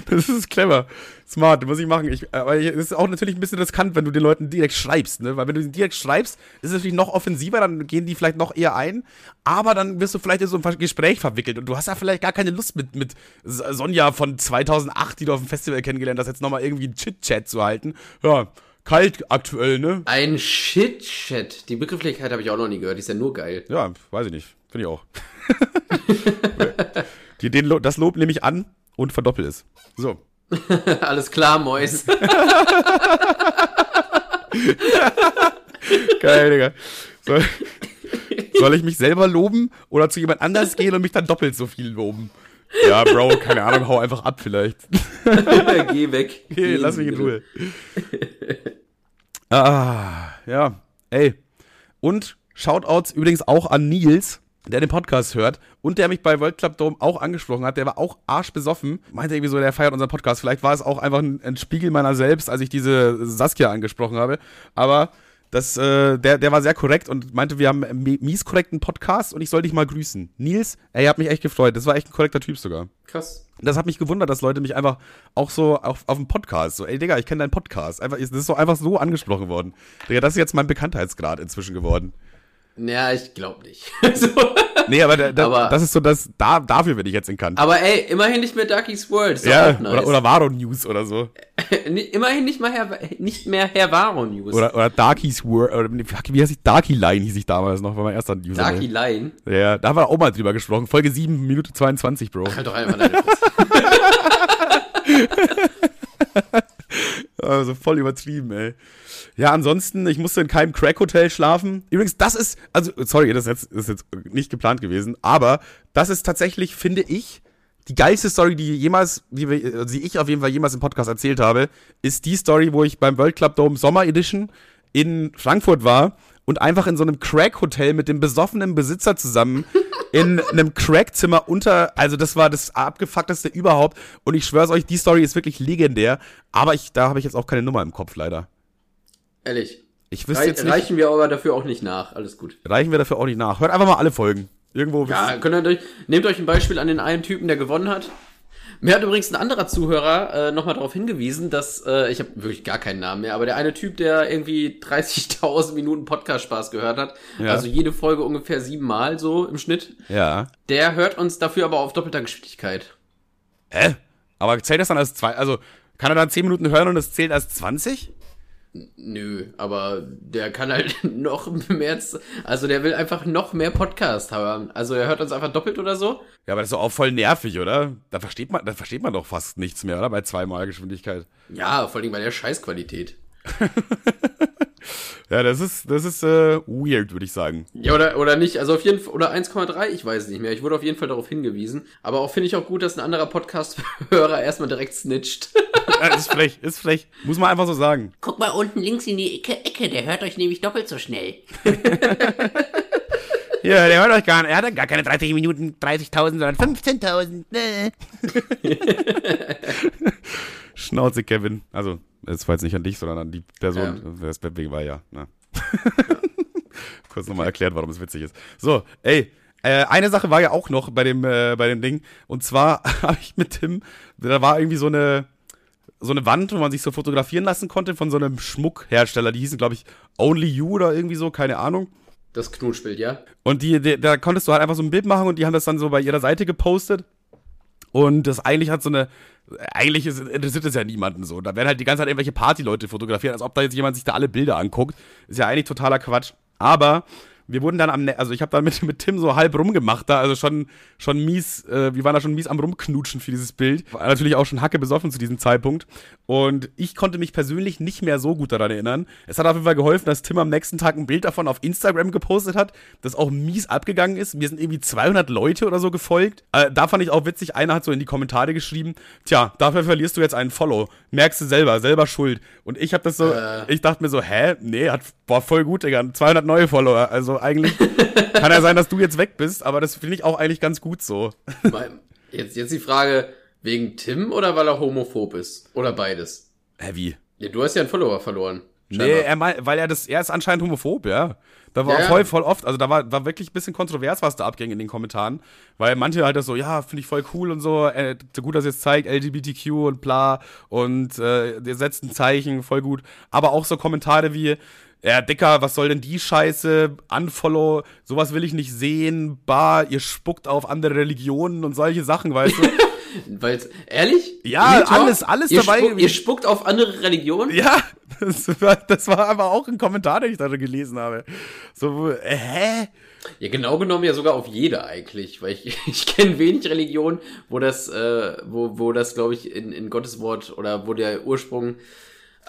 das ist clever. Smart, muss ich machen. Ich, aber es ist auch natürlich ein bisschen riskant, wenn du den Leuten direkt schreibst, ne? Weil wenn du ihnen direkt schreibst, ist es natürlich noch offensiver, dann gehen die vielleicht noch eher ein. Aber dann wirst du vielleicht in so ein Gespräch verwickelt und du hast ja vielleicht gar keine Lust mit, mit Sonja von 2008, die du auf dem Festival kennengelernt hast, jetzt nochmal irgendwie einen Chit-Chat zu halten. Ja, kalt aktuell, ne? Ein Shit-Chat. Die Begrifflichkeit habe ich auch noch nie gehört. Die ist ja nur geil. Ja, weiß ich nicht. Finde ich auch. die, den, das Lob nehme ich an und verdoppel es. So. Alles klar, Mois. Geil, Digga. Soll, soll ich mich selber loben oder zu jemand anders gehen und mich dann doppelt so viel loben? Ja, Bro, keine Ahnung, hau einfach ab vielleicht. Geh weg. Geh lass mich in. Ruhe. ah, ja. Ey. Und Shoutouts übrigens auch an Nils. Der den Podcast hört und der mich bei World Club Dome auch angesprochen hat, der war auch arschbesoffen, meinte irgendwie so, der feiert unseren Podcast. Vielleicht war es auch einfach ein, ein Spiegel meiner selbst, als ich diese Saskia angesprochen habe. Aber das, äh, der, der war sehr korrekt und meinte, wir haben einen mies korrekten Podcast und ich soll dich mal grüßen. Nils, ey, hat mich echt gefreut. Das war echt ein korrekter Typ sogar. Krass. Das hat mich gewundert, dass Leute mich einfach auch so auf, auf dem Podcast, so, ey Digga, ich kenne deinen Podcast. Einfach, das ist so einfach so angesprochen worden. Digga, das ist jetzt mein Bekanntheitsgrad inzwischen geworden. Ja, ich glaube nicht. so. Nee, aber, da, da, aber, das ist so, das, da, dafür bin ich jetzt in Kant. Aber ey, immerhin nicht mehr Darkies World. ja, nice. oder, oder Varo News oder so. immerhin nicht, mal Herr, nicht mehr Herr Varo News. Oder, oder Darkies World, oder wie heißt ich? Darky Line hieß ich damals noch, war mein erster News. Darky Line? Ja, da haben wir auch mal drüber gesprochen. Folge 7, Minute 22, Bro. Ach, halt doch einfach deine Also voll übertrieben, ey. Ja, ansonsten, ich musste in keinem Crack-Hotel schlafen. Übrigens, das ist, also, sorry, das ist, jetzt, ist jetzt nicht geplant gewesen, aber das ist tatsächlich, finde ich, die geilste Story, die jemals, die, wir, die ich auf jeden Fall jemals im Podcast erzählt habe, ist die Story, wo ich beim World Club Dome Sommer Edition in Frankfurt war und einfach in so einem Crack-Hotel mit dem besoffenen Besitzer zusammen in einem Crack-Zimmer unter, also das war das abgefuckteste überhaupt. Und ich schwör's euch, die Story ist wirklich legendär. Aber ich, da habe ich jetzt auch keine Nummer im Kopf, leider. Ehrlich. Ich wüsste jetzt nicht. Reichen wir aber dafür auch nicht nach. Alles gut. Reichen wir dafür auch nicht nach. Hört einfach mal alle Folgen. Irgendwo. Ja, könnt ihr nehmt euch ein Beispiel an den einen Typen, der gewonnen hat. Mir hat übrigens ein anderer Zuhörer äh, nochmal darauf hingewiesen, dass, äh, ich habe wirklich gar keinen Namen mehr, aber der eine Typ, der irgendwie 30.000 Minuten Podcast-Spaß gehört hat, ja. also jede Folge ungefähr siebenmal so im Schnitt, ja. der hört uns dafür aber auf doppelter Geschwindigkeit. Hä? Aber zählt das dann als zwei, also kann er dann 10 Minuten hören und es zählt als 20? Nö, aber der kann halt noch mehr, also der will einfach noch mehr Podcast haben. Also er hört uns einfach doppelt oder so. Ja, aber das ist doch auch voll nervig, oder? Da versteht man, da versteht man doch fast nichts mehr, oder? Bei zweimal Geschwindigkeit. Ja, vor allem bei der Scheißqualität. ja, das ist, das ist äh, weird, würde ich sagen. Ja, oder, oder nicht. Also auf jeden Fall, oder 1,3, ich weiß es nicht mehr. Ich wurde auf jeden Fall darauf hingewiesen. Aber auch finde ich auch gut, dass ein anderer Podcast-Hörer erstmal direkt snitcht. Ja, ist frech, ist frech. Muss man einfach so sagen. Guck mal unten links in die Ecke, Ecke, der hört euch nämlich doppelt so schnell. Ja, der hört euch gar nicht. Er hat gar keine 30 Minuten, 30.000, sondern 15.000. Ne? Schnauze, Kevin. Also, das war jetzt nicht an dich, sondern an die Person. Ja. Das war ja. Na. Kurz nochmal erklärt, warum es witzig ist. So, ey, äh, eine Sache war ja auch noch bei dem, äh, bei dem Ding. Und zwar habe ich mit Tim, da war irgendwie so eine, so eine Wand, wo man sich so fotografieren lassen konnte von so einem Schmuckhersteller. Die hießen, glaube ich, Only You oder irgendwie so, keine Ahnung. Das Knutschbild, ja. Und die, die, da konntest du halt einfach so ein Bild machen und die haben das dann so bei ihrer Seite gepostet. Und das eigentlich hat so eine, eigentlich ist, interessiert es ja niemanden so. Da werden halt die ganze Zeit irgendwelche Partyleute fotografiert, als ob da jetzt jemand sich da alle Bilder anguckt. Ist ja eigentlich totaler Quatsch. Aber wir wurden dann am, also ich habe dann mit, mit Tim so halb rumgemacht da, also schon, schon mies, äh, wir waren da schon mies am rumknutschen für dieses Bild. War natürlich auch schon hacke besoffen zu diesem Zeitpunkt. Und ich konnte mich persönlich nicht mehr so gut daran erinnern. Es hat auf jeden Fall geholfen, dass Tim am nächsten Tag ein Bild davon auf Instagram gepostet hat, das auch mies abgegangen ist. Mir sind irgendwie 200 Leute oder so gefolgt. Äh, da fand ich auch witzig, einer hat so in die Kommentare geschrieben, tja, dafür verlierst du jetzt einen Follow. Merkst du selber, selber schuld. Und ich habe das so, äh. ich dachte mir so, hä? Nee, hat, boah, voll gut, Digga. 200 neue Follower. Also eigentlich kann ja sein, dass du jetzt weg bist, aber das finde ich auch eigentlich ganz gut so. Jetzt, jetzt die Frage, wegen Tim oder weil er homophob ist? Oder beides? Hä, wie? Ja, du hast ja einen Follower verloren. Scheinbar. Nee, er mein, weil er das, er ist anscheinend homophob, ja. Da war ja, voll, voll oft, also da war, war wirklich ein bisschen kontrovers, was da abging in den Kommentaren, weil manche halt das so, ja, finde ich voll cool und so, äh, so gut, dass ihr es zeigt, LGBTQ und bla und äh, ihr setzt ein Zeichen, voll gut. Aber auch so Kommentare wie, ja, Dicker, was soll denn die Scheiße? Unfollow, sowas will ich nicht sehen. Bar, ihr spuckt auf andere Religionen und solche Sachen, weißt du? Weil, ehrlich? Ja, alles, alles ihr dabei. Spuck, ihr spuckt auf andere Religionen? Ja, das war, das war aber auch ein Kommentar, den ich da gelesen habe. So, äh, hä? Ja, genau genommen ja sogar auf jede eigentlich, weil ich, ich kenne wenig Religionen, wo das, äh, wo, wo das, glaube ich, in, in Gottes Wort oder wo der Ursprung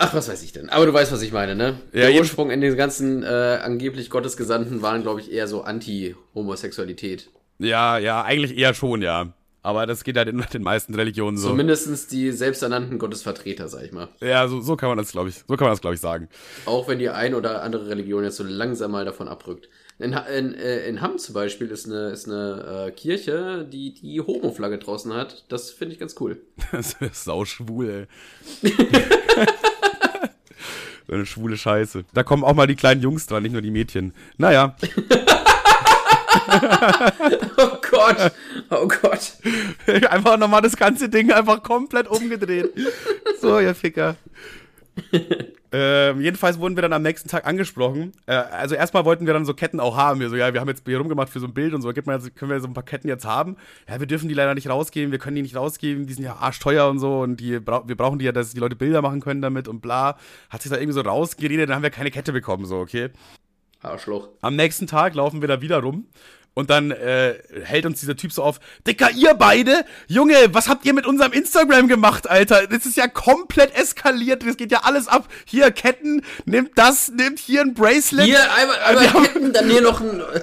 Ach, was weiß ich denn. Aber du weißt, was ich meine, ne? Ja, Der Ursprung in den ganzen äh, angeblich Gottesgesandten waren, glaube ich, eher so Anti-Homosexualität. Ja, ja, eigentlich eher schon, ja. Aber das geht halt in den meisten Religionen so. Zumindestens die selbsternannten Gottesvertreter, sag ich mal. Ja, so, so kann man das, glaube ich, so kann man das, glaube ich, sagen. Auch wenn die ein oder andere Religion jetzt so langsam mal davon abrückt. In, in, äh, in Hamm zum Beispiel ist eine, ist eine äh, Kirche, die die Homo-Flagge draußen hat. Das finde ich ganz cool. Das ist sauschwul, ey. so eine schwule Scheiße. Da kommen auch mal die kleinen Jungs dran, nicht nur die Mädchen. Naja, Oh Gott, oh Gott. einfach nochmal das ganze Ding einfach komplett umgedreht. So, ihr Ficker. ähm, jedenfalls wurden wir dann am nächsten Tag angesprochen. Äh, also erstmal wollten wir dann so Ketten auch haben. Wir so, ja, wir haben jetzt hier rumgemacht für so ein Bild und so, Gib mal, jetzt- können wir so ein paar Ketten jetzt haben? Ja, wir dürfen die leider nicht rausgeben, wir können die nicht rausgeben, die sind ja arschteuer und so und die brau wir brauchen die ja, dass die Leute Bilder machen können damit und bla. Hat sich da irgendwie so rausgeredet, dann haben wir keine Kette bekommen, so, okay? Arschloch. Am nächsten Tag laufen wir da wieder rum. Und dann äh, hält uns dieser Typ so auf, Dicker, ihr beide? Junge, was habt ihr mit unserem Instagram gemacht, Alter? Das ist ja komplett eskaliert, das geht ja alles ab. Hier, Ketten, nimmt das, nimmt hier ein Bracelet. Hier einmal, einmal Ketten, dann hier noch ein äh,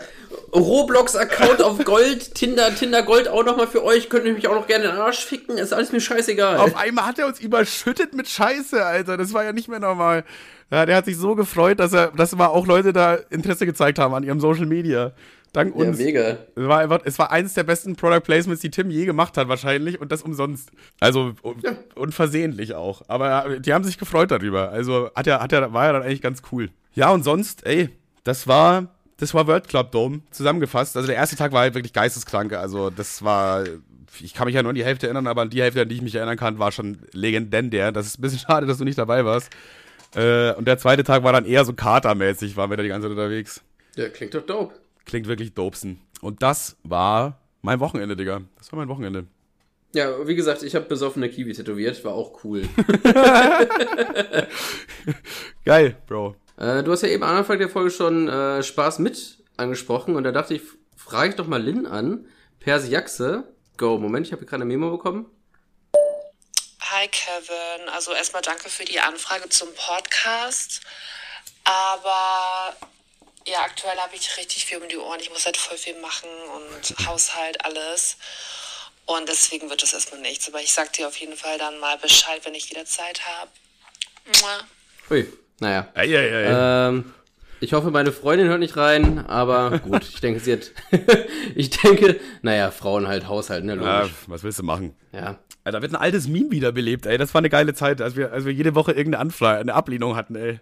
Roblox-Account auf Gold, Tinder, Tinder Gold auch nochmal für euch. Könnt ihr mich auch noch gerne in den Arsch ficken, ist alles mir scheißegal. Auf einmal hat er uns überschüttet mit Scheiße, Alter. Das war ja nicht mehr normal. Ja, der hat sich so gefreut, dass er, dass mal auch Leute da Interesse gezeigt haben an ihrem Social Media. Dank ja, uns. mega. Es war einfach, es war eines der besten Product Placements, die Tim je gemacht hat, wahrscheinlich, und das umsonst. Also un unversehentlich auch. Aber die haben sich gefreut darüber. Also hat er, hat er, war ja dann eigentlich ganz cool. Ja, und sonst, ey, das war, das war World Club Dome zusammengefasst. Also der erste Tag war halt wirklich geisteskrank. Also das war, ich kann mich ja nur an die Hälfte erinnern, aber an die Hälfte, an die ich mich erinnern kann, war schon legendär. Das ist ein bisschen schade, dass du nicht dabei warst. Äh, und der zweite Tag war dann eher so katermäßig, waren wir da die ganze Zeit unterwegs. Ja, klingt doch dope. Klingt wirklich dopesen. Und das war mein Wochenende, Digga. Das war mein Wochenende. Ja, wie gesagt, ich habe besoffene Kiwi tätowiert, war auch cool. Geil, Bro. äh, du hast ja eben am Anfang der Folge schon äh, Spaß mit angesprochen und da dachte ich, frage ich doch mal Lynn an. Persiaxe, go. Moment, ich habe gerade eine Memo bekommen. Hi Kevin, also erstmal danke für die Anfrage zum Podcast. Aber ja, aktuell habe ich richtig viel um die Ohren. Ich muss halt voll viel machen und Haushalt, alles. Und deswegen wird es erstmal nichts. Aber ich sag dir auf jeden Fall dann mal Bescheid, wenn ich wieder Zeit habe. Ui, naja. Ey, ey, ey. Ähm, ich hoffe, meine Freundin hört nicht rein, aber gut, ich denke, sie hat. ich denke, naja, Frauen halt Haushalt, ne, logisch. was willst du machen? Ja. Alter, wird ein altes Meme wiederbelebt, ey. Das war eine geile Zeit, als wir, als wir jede Woche irgendeine Anfrage, eine Ablehnung hatten, ey.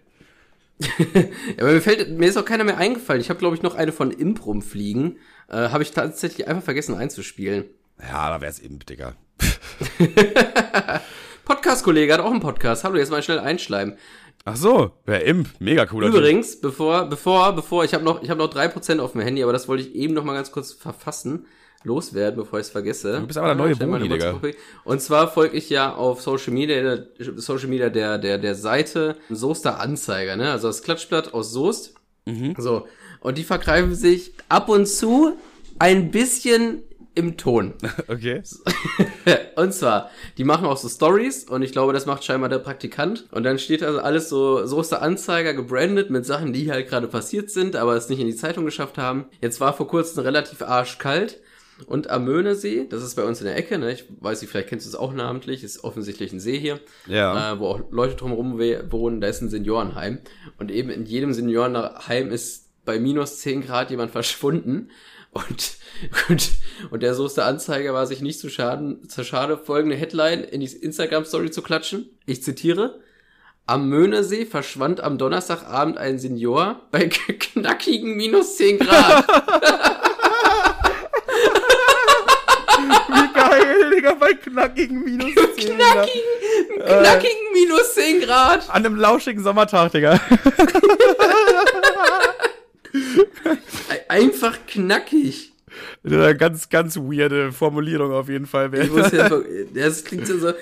ja. Aber mir fällt, mir ist auch keiner mehr eingefallen. Ich habe, glaube ich, noch eine von Imprum fliegen. Äh, habe ich tatsächlich einfach vergessen einzuspielen. Ja, da wär's Imp, Digga. Podcast-Kollege hat auch einen Podcast. Hallo, jetzt mal schnell einschleimen. Ach so, wer Imp, mega cooler Typ. Übrigens, bevor, bevor, bevor, ich habe noch, ich habe noch 3% auf dem Handy, aber das wollte ich eben noch mal ganz kurz verfassen, loswerden, bevor ich es vergesse. Du bist aber der neue Boni, Digga. Und zwar folge ich ja auf Social Media, Social Media der, der, der Seite Soester Anzeiger, ne? Also das Klatschblatt aus Soest. Mhm. So. Und die vergreifen sich ab und zu ein bisschen im Ton. Okay. Und zwar, die machen auch so Stories und ich glaube, das macht scheinbar der Praktikant. Und dann steht also alles so, so ist der Anzeiger gebrandet mit Sachen, die halt gerade passiert sind, aber es nicht in die Zeitung geschafft haben. Jetzt war vor kurzem relativ arschkalt. Und am Möhnesee, das ist bei uns in der Ecke, ne? ich weiß nicht, vielleicht kennst du es auch namentlich, ist offensichtlich ein See hier, Ja. äh, wo auch Leute drumherum wohnen, da ist ein Seniorenheim. Und eben in jedem Seniorenheim ist bei minus 10 Grad jemand verschwunden. Und, und, und der Soester Anzeiger war sich nicht zu schaden, zu schade, folgende Headline in die Instagram-Story zu klatschen. Ich zitiere. Am Möhnesee verschwand am Donnerstagabend ein Senior bei knackigen minus 10 Grad. Geil, Digga, bei knackigen Minus 10. knackigen, knackigen minus 10 Grad. An einem lauschigen Sommertag, Digga. Ei- Einfach knackig. Eine ganz, ganz weirde Formulierung auf jeden Fall. Ich muss ja, das klingt so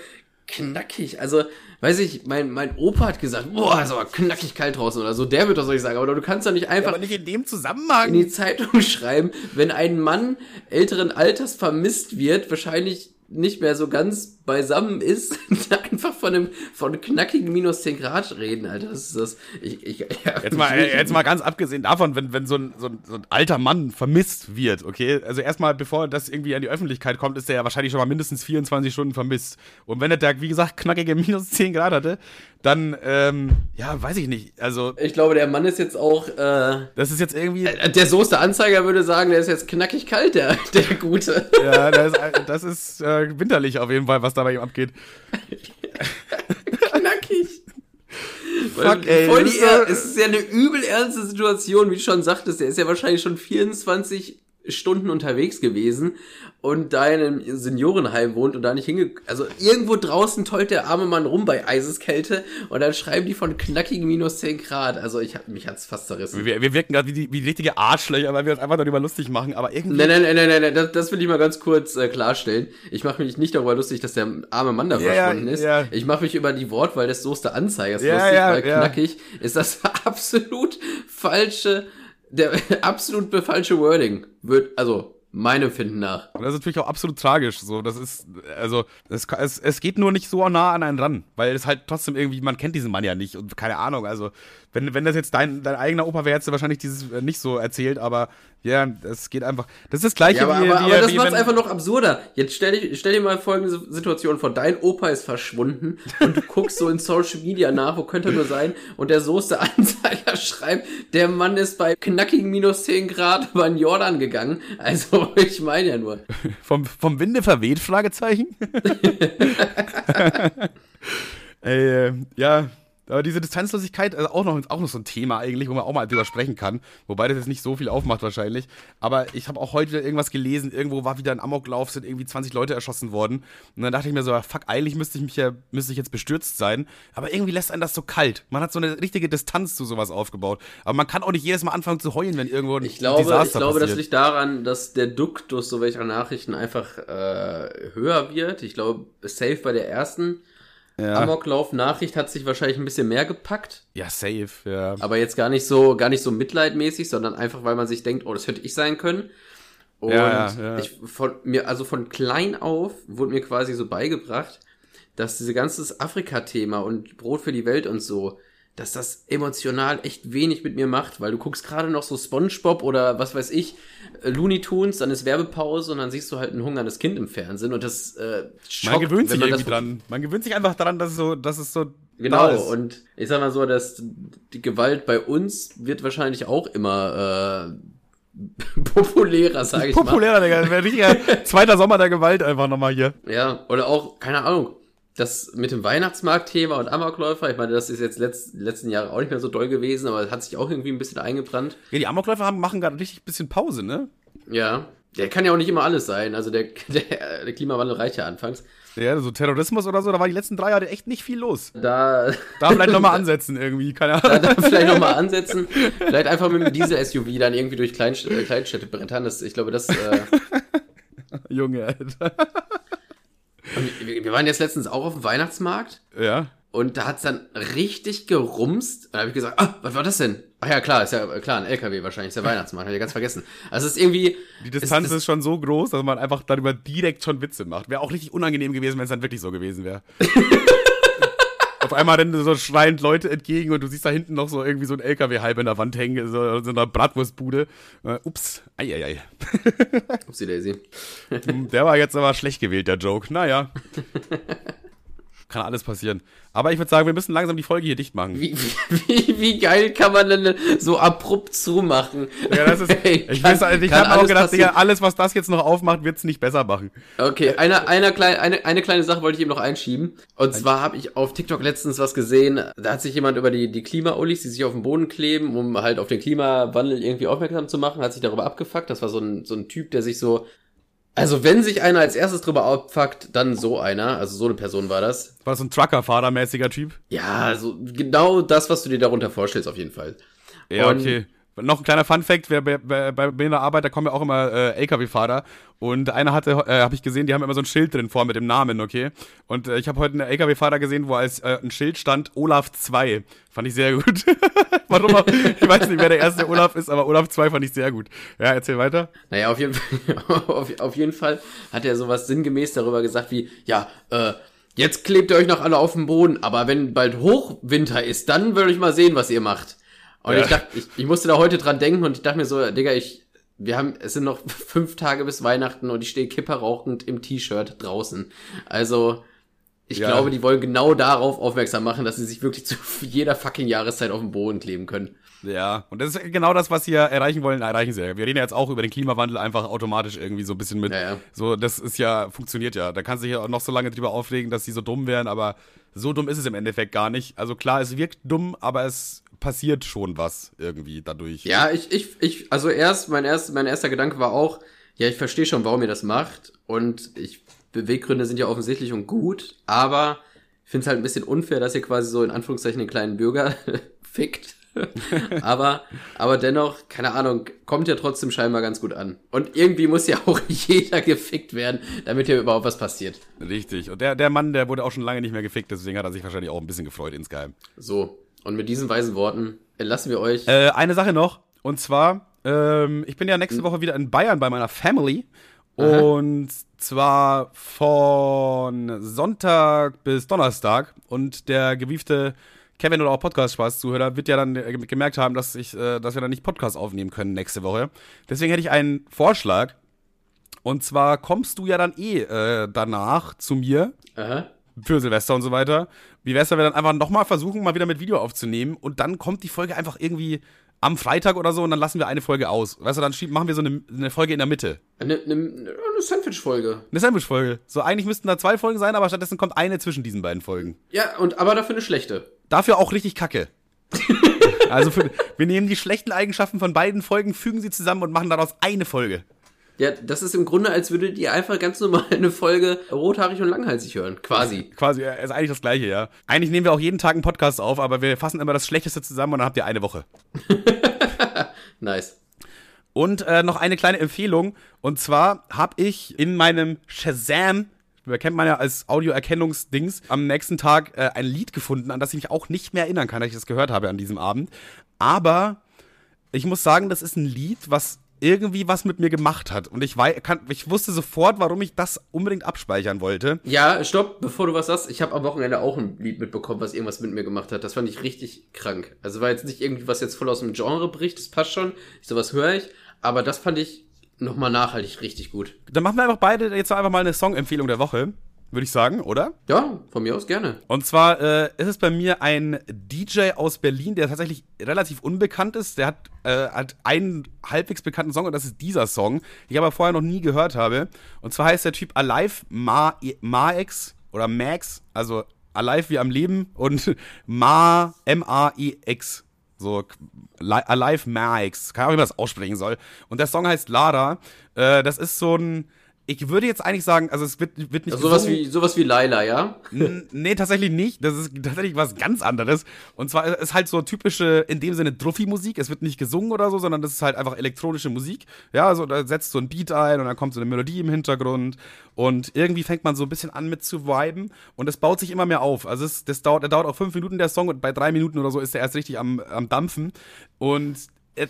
knackig. Also, weiß ich, mein, mein Opa hat gesagt, boah, ist aber knackig kalt draußen oder so. Der wird das ich sagen. Aber du kannst doch nicht einfach Aber nicht in dem in Zusammenhang. die Zeitung schreiben, wenn ein Mann älteren Alters vermisst wird, wahrscheinlich nicht mehr so ganz beisammen ist, einfach von einem von knackigen minus 10 Grad reden, Alter. Das ist das. Ich, ich, ja, Jetzt mal, jetzt mal ganz abgesehen davon, wenn, wenn so, ein, so, ein, so ein alter Mann vermisst wird, okay? Also erstmal, bevor das irgendwie an die Öffentlichkeit kommt, ist der ja wahrscheinlich schon mal mindestens 24 Stunden vermisst. Und wenn er da, wie gesagt, knackige minus 10 Grad hatte, dann, ähm, ja, weiß ich nicht. Also, Ich glaube, der Mann ist jetzt auch, äh, das ist jetzt irgendwie. der Soße Anzeiger würde sagen, der ist jetzt knackig kalt, der, der Gute. Ja, das ist, das ist äh, winterlich auf jeden Fall, was da bei ihm abgeht. knackig. Fuck, ey, Voll die ist, äh, es ist ja eine übel ernste Situation, wie du schon sagtest. Der ist ja wahrscheinlich schon 24 Stunden unterwegs gewesen und da in einem Seniorenheim wohnt und da nicht hinge... Also irgendwo draußen tollt der arme Mann rum bei Eiseskälte und dann schreiben die von knackigen minus 10 Grad. Also ich hab, mich hat's fast zerrissen. Wir, wir wirken gerade wie, die- wie richtige Arschlöcher, weil wir uns einfach darüber lustig machen, aber irgendwie. Nein, nein, nein, nein, nein, nein, das, das will ich mal ganz kurz äh, klarstellen. Ich mache mich nicht darüber lustig, dass der arme Mann da Ja, verschwunden ist. ja. Ich mache mich über die Wortwahl des Soester Anzeigers Ja, lustig, weil knackig ist das absolut falsche, der absolut falsche Wording. Wird, also, meinem Finden nach. Und das ist natürlich auch absolut tragisch. So, das ist, also, es, es, es geht nur nicht so nah an einen ran, weil es halt trotzdem irgendwie, man kennt diesen Mann ja nicht und keine Ahnung. Also, wenn, wenn das jetzt dein, dein eigener Opa wäre, hättest du wahrscheinlich dieses äh, nicht so erzählt, aber ja, es geht einfach. Das ist das Gleiche Ja, aber, wie, aber, wie, aber das macht's wenn- einfach noch absurder. Jetzt stell, dich, stell dir mal folgende Situation vor. Dein Opa ist verschwunden und du guckst so in Social Media nach, wo könnte er nur sein? Und der Soße Anzeiger schreibt, der Mann ist bei knackigen minus 10 Grad über den Jordan gegangen. Also, ich meine ja nur. vom, vom Winde verweht, Fragezeichen. Ey, äh, ja, aber diese Distanzlosigkeit, also auch noch, auch noch so ein Thema eigentlich, wo man auch mal drüber sprechen kann. Wobei das jetzt nicht so viel aufmacht wahrscheinlich. Aber ich habe auch heute wieder irgendwas gelesen, irgendwo war wieder ein Amoklauf, sind irgendwie 20 Leute erschossen worden. Und dann dachte ich mir so, fuck, eigentlich müsste ich mich ja, müsste ich jetzt bestürzt sein. Aber irgendwie lässt einen das so kalt. Man hat so eine richtige Distanz zu sowas aufgebaut. Aber man kann auch nicht jedes Mal anfangen zu heulen, wenn irgendwo ein Ich glaube, ich Desaster glaube das passiert. liegt daran, dass der Duktus so welcher Nachrichten einfach äh, höher wird. Ich glaube, safe bei der ersten ja. Amoklauf-Nachricht hat sich wahrscheinlich ein bisschen mehr gepackt. ja, safe, ja. Aber jetzt gar nicht so, gar nicht so mitleidmäßig, sondern einfach, weil man sich denkt, oh, das hätte ich sein können. Und Ja, ja, ja. ich von mir, also von klein auf wurde mir quasi so beigebracht, dass diese ganze Afrika-Thema und Brot für die Welt und so, dass das emotional echt wenig mit mir macht, weil du guckst gerade noch so SpongeBob oder was weiß ich, äh, Looney Tunes, dann ist Werbepause und dann siehst du halt ein hungerndes Kind im Fernsehen und das äh, schockt, Man gewöhnt sich wenn irgendwie dran. Man gewöhnt sich einfach daran, dass es so, dass es so. Genau, ist. und ich sag mal so, dass die Gewalt bei uns wird wahrscheinlich auch immer äh, populärer, sage ich Populärer, Digga. Das wäre richtiger zweiter Sommer der Gewalt einfach nochmal hier. mal. Ja, oder auch, keine Ahnung, das mit dem Weihnachtsmarktthema und Amokläufer, ich meine, das ist jetzt letzt, letzten Jahre auch nicht mehr so doll gewesen, aber es hat sich auch irgendwie ein bisschen eingebrannt. Ja, die Amokläufer haben, machen gerade richtig bisschen Pause, ne? Ja, der kann ja auch nicht immer alles sein, also der, der, der Klimawandel reicht ja anfangs. Ja, so Terrorismus oder so, da war die letzten drei Jahre echt nicht viel los. Da, Da vielleicht nochmal ansetzen irgendwie, keine da, Ahnung. da vielleicht nochmal ansetzen, vielleicht einfach mit dem Diesel-SUV dann irgendwie durch Kleinst äh, Kleinstädte brettern, das, ich glaube, das... Äh, Junge, Alter. Wir waren jetzt letztens auch auf dem Weihnachtsmarkt Ja. und da hat's dann richtig gerumst. Und da habe ich gesagt, ah, was war das denn? Ach ja, klar, ist ja klar, ein LKW wahrscheinlich, ist der Weihnachtsmarkt, habe ich ganz vergessen. Also es ist irgendwie. Die Distanz es, ist schon so groß, dass man einfach darüber direkt schon Witze macht. Wäre auch richtig unangenehm gewesen, wenn es dann wirklich so gewesen wäre. Auf einmal rennen so schreiend Leute entgegen und du siehst da hinten noch so irgendwie so ein LKW halb in der Wand hängen, so, so einer Bratwurstbude. Äh, ups, eieiei. Upsi Daisy. Der war jetzt aber schlecht gewählt, der Joke. Naja. Kann alles passieren. Aber ich würde sagen, wir müssen langsam die Folge hier dicht machen. Wie, wie, wie geil kann man denn so abrupt zumachen? Ja, das ist, Ey, ich kann- weiß, ich habe auch gedacht. Digga, alles, was das jetzt noch aufmacht, wird's nicht besser machen. Okay, eine, eine, kleine, eine, eine kleine Sache wollte ich eben noch einschieben. Und zwar habe ich auf TikTok letztens was gesehen. Da hat sich jemand über die, die Klima-Ullis, die sich auf den Boden kleben, um halt auf den Klimawandel irgendwie aufmerksam zu machen, hat sich darüber abgefuckt. Das war so ein, so ein Typ, der sich so. Also, wenn sich einer als erstes drüber abfuckt, dann so einer. Also, so eine Person war das. War so ein Trucker-Fahrer-mäßiger Typ. Ja, so genau das, was du dir darunter vorstellst, auf jeden Fall. Ja, Und- okay. Noch ein kleiner Fun-Fact: bei, bei, bei mir in der Arbeit, da kommen ja auch immer äh, LKW-Fahrer. Und einer hatte, äh, habe ich gesehen, die haben immer so ein Schild drin vor mit dem Namen, okay? Und äh, ich habe heute einen LKW-Fahrer gesehen, wo als äh, ein Schild stand Olaf 2. Fand ich sehr gut. Warum auch? Ich weiß nicht, wer der erste Olaf ist, aber Olaf 2 fand ich sehr gut. Ja, erzähl weiter. Naja, auf jeden Fall, auf, auf jeden Fall hat er sowas sinngemäß darüber gesagt wie, ja, äh, jetzt klebt ihr euch noch alle auf dem Boden, aber wenn bald Hochwinter ist, dann will ich mal sehen, was ihr macht. Und Ja. ich dachte, ich, ich musste da heute dran denken und ich dachte mir so, Digga, ich, wir haben, es sind noch fünf Tage bis Weihnachten und ich stehe kipperrauchend im T-Shirt draußen. Also, ich Ja. glaube, die wollen genau darauf aufmerksam machen, dass sie sich wirklich zu jeder fucking Jahreszeit auf den Boden kleben können. Ja, und das ist genau das, was sie ja erreichen wollen, erreichen sie ja. Wir reden ja jetzt auch über den Klimawandel einfach automatisch irgendwie so ein bisschen mit. Ja, ja. So, das ist ja, funktioniert ja. Da kannst du dich ja auch noch so lange drüber aufregen, dass sie so dumm wären, aber so dumm ist es im Endeffekt gar nicht. Also klar, es wirkt dumm, aber es passiert schon was irgendwie dadurch. Ja, ich, ich, ich, also erst, mein, erst, mein erster Gedanke war auch, ja, ich verstehe schon, warum ihr das macht. Und ich, Beweggründe sind ja offensichtlich und gut, aber ich finde es halt ein bisschen unfair, dass ihr quasi so in Anführungszeichen den kleinen Bürger fickt. aber, aber dennoch, keine Ahnung, kommt ja trotzdem scheinbar ganz gut an. Und irgendwie muss ja auch jeder gefickt werden, damit hier überhaupt was passiert. Richtig. Und der, der Mann, der wurde auch schon lange nicht mehr gefickt, deswegen hat er sich wahrscheinlich auch ein bisschen gefreut insgeheim. So. Und mit diesen weisen Worten entlassen wir euch. Äh, eine Sache noch, und zwar, ähm, ich bin ja nächste Woche wieder in Bayern bei meiner Family. Aha. Und zwar von Sonntag bis Donnerstag. Und der gewiefte Kevin oder auch Podcast-Spaß-Zuhörer wird ja dann gemerkt haben, dass, ich, äh, dass wir dann nicht Podcast aufnehmen können nächste Woche. Deswegen hätte ich einen Vorschlag. Und zwar kommst du ja dann eh äh, danach zu mir Aha. für Silvester und so weiter. Wie wär's, wenn wir dann einfach nochmal versuchen, mal wieder mit Video aufzunehmen und dann kommt die Folge einfach irgendwie am Freitag oder so und dann lassen wir eine Folge aus. Weißt du, dann schieb, machen wir so eine, eine Folge in der Mitte. Eine, eine, eine Sandwich-Folge. Eine Sandwich-Folge. So, eigentlich müssten da zwei Folgen sein, aber stattdessen kommt eine zwischen diesen beiden Folgen. Ja, und aber dafür eine schlechte. Dafür auch richtig kacke. also, für, wir nehmen die schlechten Eigenschaften von beiden Folgen, fügen sie zusammen und machen daraus eine Folge. Ja, das ist im Grunde, als würdet ihr einfach ganz normal eine Folge rothaarig und langhalsig hören. Quasi. Quasi, ja, ist eigentlich das Gleiche, ja. Eigentlich nehmen wir auch jeden Tag einen Podcast auf, aber wir fassen immer das Schlechteste zusammen und dann habt ihr eine Woche. Nice. Und äh, noch eine kleine Empfehlung. Und zwar habe ich in meinem Shazam, kennt man ja als Audioerkennungsdings, am nächsten Tag äh, ein Lied gefunden, an das ich mich auch nicht mehr erinnern kann, dass ich das gehört habe an diesem Abend. Aber ich muss sagen, das ist ein Lied, was irgendwie was mit mir gemacht hat. Und ich, wei kann, ich wusste sofort, warum ich das unbedingt abspeichern wollte. Ja, stopp, bevor du was sagst. Ich habe am Wochenende auch ein Lied mitbekommen, was irgendwas mit mir gemacht hat. Das fand ich richtig krank. Also war jetzt nicht irgendwie was jetzt voll aus dem Genre bricht, das passt schon. Sowas höre ich. Aber das fand ich nochmal nachhaltig richtig gut. Dann machen wir einfach beide jetzt einfach mal eine Songempfehlung der Woche, würde ich sagen, oder? Ja, von mir aus gerne. Und zwar äh, ist es bei mir ein DJ aus Berlin, der tatsächlich relativ unbekannt ist. Der hat, äh, hat einen halbwegs bekannten Song und das ist dieser Song, den ich aber vorher noch nie gehört habe. Und zwar heißt der Typ Alive Ma Maex oder Max, also Alive wie am Leben und Ma M-A-E-X. So, Li- Alive Max. Keine Ahnung, wie man das aussprechen soll. Und der Song heißt Lara. Äh, das ist so ein. Ich würde jetzt eigentlich sagen, also es wird, wird nicht Also sowas wie, sowas wie Laila, ja? Nee, tatsächlich nicht. Das ist tatsächlich was ganz anderes. Und zwar ist es halt so typische, in dem Sinne Druffi-Musik. Es wird nicht gesungen oder so, sondern das ist halt einfach elektronische Musik. Ja, also da setzt so ein Beat ein und dann kommt so eine Melodie im Hintergrund. Und irgendwie fängt man so ein bisschen an mit zu viben. Und es baut sich immer mehr auf. Also es, das dauert, der dauert auch fünf Minuten der Song und bei drei Minuten oder so ist er erst richtig am, am Dampfen. Und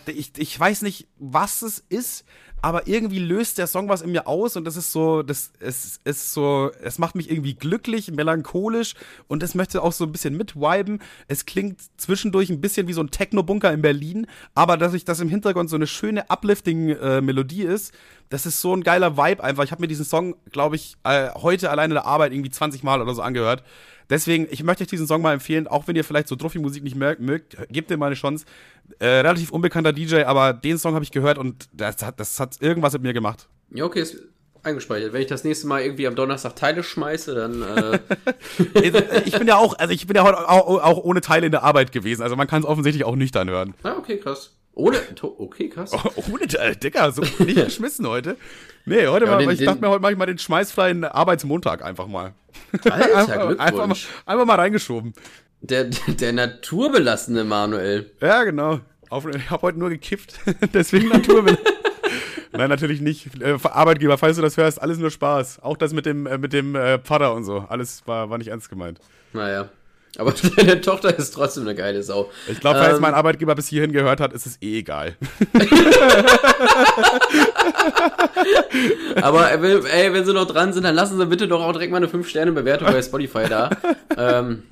ich, ich weiß nicht, was es ist, aber irgendwie löst der Song was in mir aus und das ist so, das es ist so, es macht mich irgendwie glücklich, melancholisch und es möchte auch so ein bisschen mitwiben. Es klingt zwischendurch ein bisschen wie so ein Techno-Bunker in Berlin, aber dass ich das im Hintergrund so eine schöne uplifting äh, Melodie ist, das ist so ein geiler Vibe einfach. Ich habe mir diesen Song, glaube ich, äh, heute alleine in der Arbeit irgendwie 20 Mal oder so angehört. Deswegen, ich möchte euch diesen Song mal empfehlen, auch wenn ihr vielleicht so Druffi-Musik nicht mögt, mögt, gebt dem mal eine Chance. Äh, relativ unbekannter DJ, aber den Song habe ich gehört und das hat, das hat irgendwas mit mir gemacht. Ja, okay, ist eingespeichert. Wenn ich das nächste Mal irgendwie am Donnerstag Teile schmeiße, dann, äh, ich bin ja auch, also ich bin ja heute auch, auch ohne Teile in der Arbeit gewesen, also man kann es offensichtlich auch nüchtern hören. ah, okay, krass. Ohne, okay, krass. ohne Teile, Digga, so nicht geschmissen heute. Nee, heute Ja, mal, den- ich dachte mir, heute mache ich mal den schmeißfreien Arbeitsmontag einfach mal. Alter, einfach, einfach, mal, einfach mal reingeschoben. Der, der naturbelassene Manuel. Ja, genau. Auf, ich habe heute nur gekifft, deswegen Naturwille. Nein, natürlich nicht. Äh, Arbeitgeber, falls du das hörst, alles nur Spaß. Auch das mit dem, äh, mit dem äh, Pfarrer und so. Alles war, war nicht ernst gemeint. Naja. Aber deine Tochter ist trotzdem eine geile Sau. Ich glaube, falls ähm, mein Arbeitgeber bis hierhin gehört hat, ist es eh egal. Aber ey, wenn sie noch dran sind, dann lassen sie bitte doch auch direkt mal eine 5-Sterne-Bewertung bei Spotify da. ähm,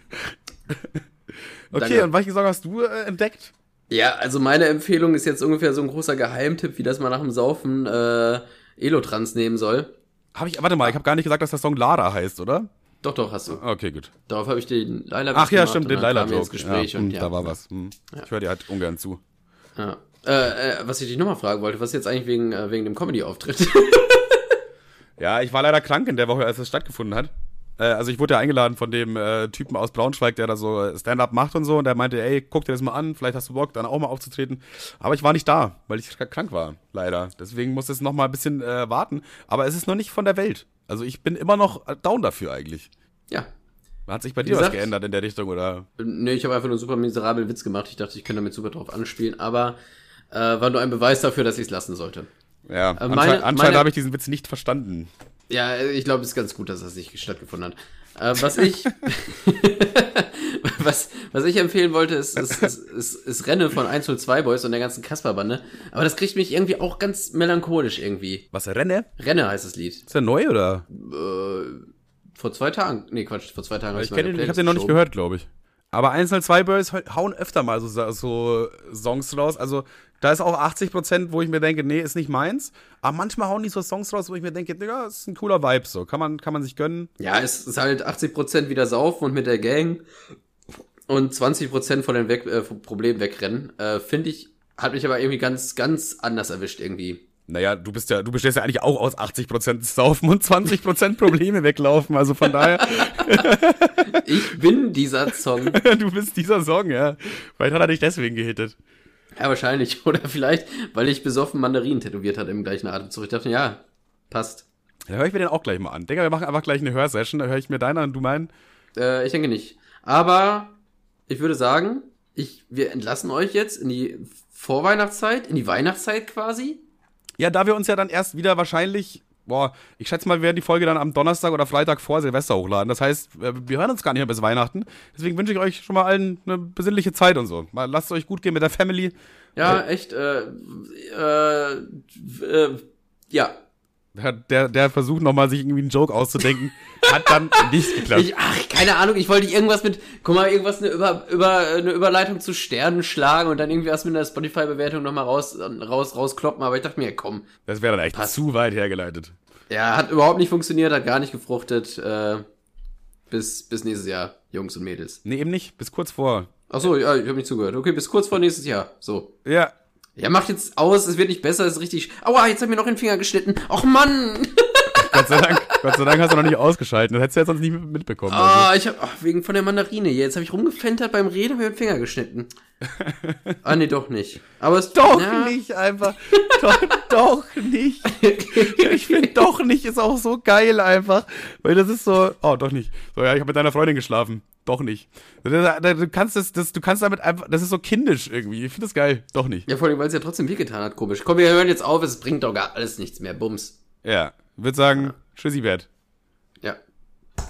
okay, danke. und welche Song hast du äh, entdeckt? Ja, also meine Empfehlung ist jetzt ungefähr so ein großer Geheimtipp, wie das man nach dem Saufen äh, Elotrans nehmen soll. Habe ich, warte mal, ich habe gar nicht gesagt, dass der Song Lara heißt, oder? Doch, doch, hast du. Okay, gut. Darauf habe ich den Laila Ach ja, stimmt, den Laila Joke. Gespräch ja, und, ja, da war was. Hm. Ja. Ich höre dir halt ungern zu. Ja. Äh, äh, was ich dich nochmal fragen wollte, was jetzt eigentlich wegen, äh, wegen dem Comedy-Auftritt? ja, ich war leider krank in der Woche, als es stattgefunden hat. Äh, also ich wurde ja eingeladen von dem Typen aus Braunschweig, der da so Stand-up macht und so. Und der meinte, ey, guck dir das mal an, vielleicht hast du Bock, dann auch mal aufzutreten. Aber ich war nicht da, weil ich krank war, leider. Deswegen muss es noch mal ein bisschen warten. Aber es ist noch nicht von der Welt. Also ich bin immer noch down dafür eigentlich. Ja. Hat sich bei dir gesagt, was geändert in der Richtung, oder? Nee, ich habe einfach nur einen super miserablen Witz gemacht. Ich dachte, ich könnte damit super drauf anspielen. Aber äh, war nur ein Beweis dafür, dass ich es lassen sollte. Ja, äh, meine, anscheinend habe ich diesen Witz nicht verstanden. Ja, ich glaube, es ist ganz gut, dass das nicht stattgefunden hat. Äh, was ich was, was ich empfehlen wollte, ist, ist, ist, ist, ist Renne von 102 Boys und der ganzen Kasper-Bande. Aber das kriegt mich irgendwie auch ganz melancholisch irgendwie. Was, Renne? Renne heißt das Lied. Ist der neu, oder? Äh, vor zwei Tagen. Nee, Quatsch, vor zwei Tagen. Ich, den, ich hab den noch nicht gehört, glaube ich. Aber 102 Boys hauen öfter mal so, so Songs raus. Also da ist auch 80%, wo ich mir denke, nee, ist nicht meins. Aber manchmal hauen die so Songs raus, wo ich mir denke, ja, ist ein cooler Vibe so. Kann man, kann man sich gönnen. Ja, es ist halt 80% wieder saufen und mit der Gang und 20% von den Weg, äh, Problemen wegrennen. Äh, Finde ich, hat mich aber irgendwie ganz, ganz anders erwischt irgendwie. Naja, du bist ja, du bestehst ja eigentlich auch aus 80% Saufen und 20% Probleme weglaufen, also von daher. ich bin dieser Song. du bist dieser Song, ja. Vielleicht hat er dich deswegen gehittet. Ja, wahrscheinlich. Oder vielleicht, weil ich besoffen Mandarinen tätowiert hat im gleichen Atemzug. Ich dachte, ja, passt. Da höre ich mir den auch gleich mal an. Digga, wir machen einfach gleich eine Hörsession. Da höre ich mir deinen an und du meinen. Äh, ich denke nicht. Aber ich würde sagen, ich, wir entlassen euch jetzt in die Vorweihnachtszeit, in die Weihnachtszeit quasi. Ja, da wir uns ja dann erst wieder wahrscheinlich, boah, ich schätze mal, wir werden die Folge dann am Donnerstag oder Freitag vor Silvester hochladen. Das heißt, wir hören uns gar nicht mehr bis Weihnachten. Deswegen wünsche ich euch schon mal allen eine besinnliche Zeit und so. Mal lasst es euch gut gehen mit der Family. Ja, äh, echt, äh, äh, äh, ja, der, der versucht nochmal sich irgendwie einen Joke auszudenken, hat dann nicht geklappt. Ich, ach, keine Ahnung, ich wollte irgendwas mit, guck mal, irgendwas eine, über, über, eine Überleitung zu Sternen schlagen und dann irgendwie was mit einer Spotify-Bewertung nochmal raus, raus, rauskloppen, aber ich dachte mir, komm. Das wäre dann echt passt. zu weit hergeleitet. Ja, hat überhaupt nicht funktioniert, hat gar nicht gefruchtet, äh, bis, bis nächstes Jahr, Jungs und Mädels. Nee, eben nicht, bis kurz vor. Ach so, ja, ich habe nicht zugehört. Okay, bis kurz vor nächstes Jahr, so. Ja, ja, macht jetzt aus, es wird nicht besser, es ist richtig. Aua, jetzt hat mir noch den Finger geschnitten. Och Mann! Gott sei Dank, Gott sei Dank hast du noch nicht ausgeschalten. Das hättest du jetzt sonst nicht mitbekommen. Ah, also. ich hab, ach, wegen von der Mandarine. Jetzt habe ich rumgefentert beim Reden und mir den Finger geschnitten. ah, nee, doch nicht. Aber es Doch ja. nicht, einfach. doch, doch nicht. Ich finde doch nicht ist auch so geil einfach. Weil das ist so, oh, doch nicht. So, ja, ich habe mit deiner Freundin geschlafen. Doch nicht. Du kannst das, das, du kannst damit einfach, das ist so kindisch irgendwie. Ich finde das geil. Doch nicht. Ja, vor allem, weil es ja trotzdem wehgetan hat, komisch. Komm, wir hören jetzt auf, es bringt doch gar alles nichts mehr. Bums. Ja, würde sagen, ja. Tschüssi, Bert.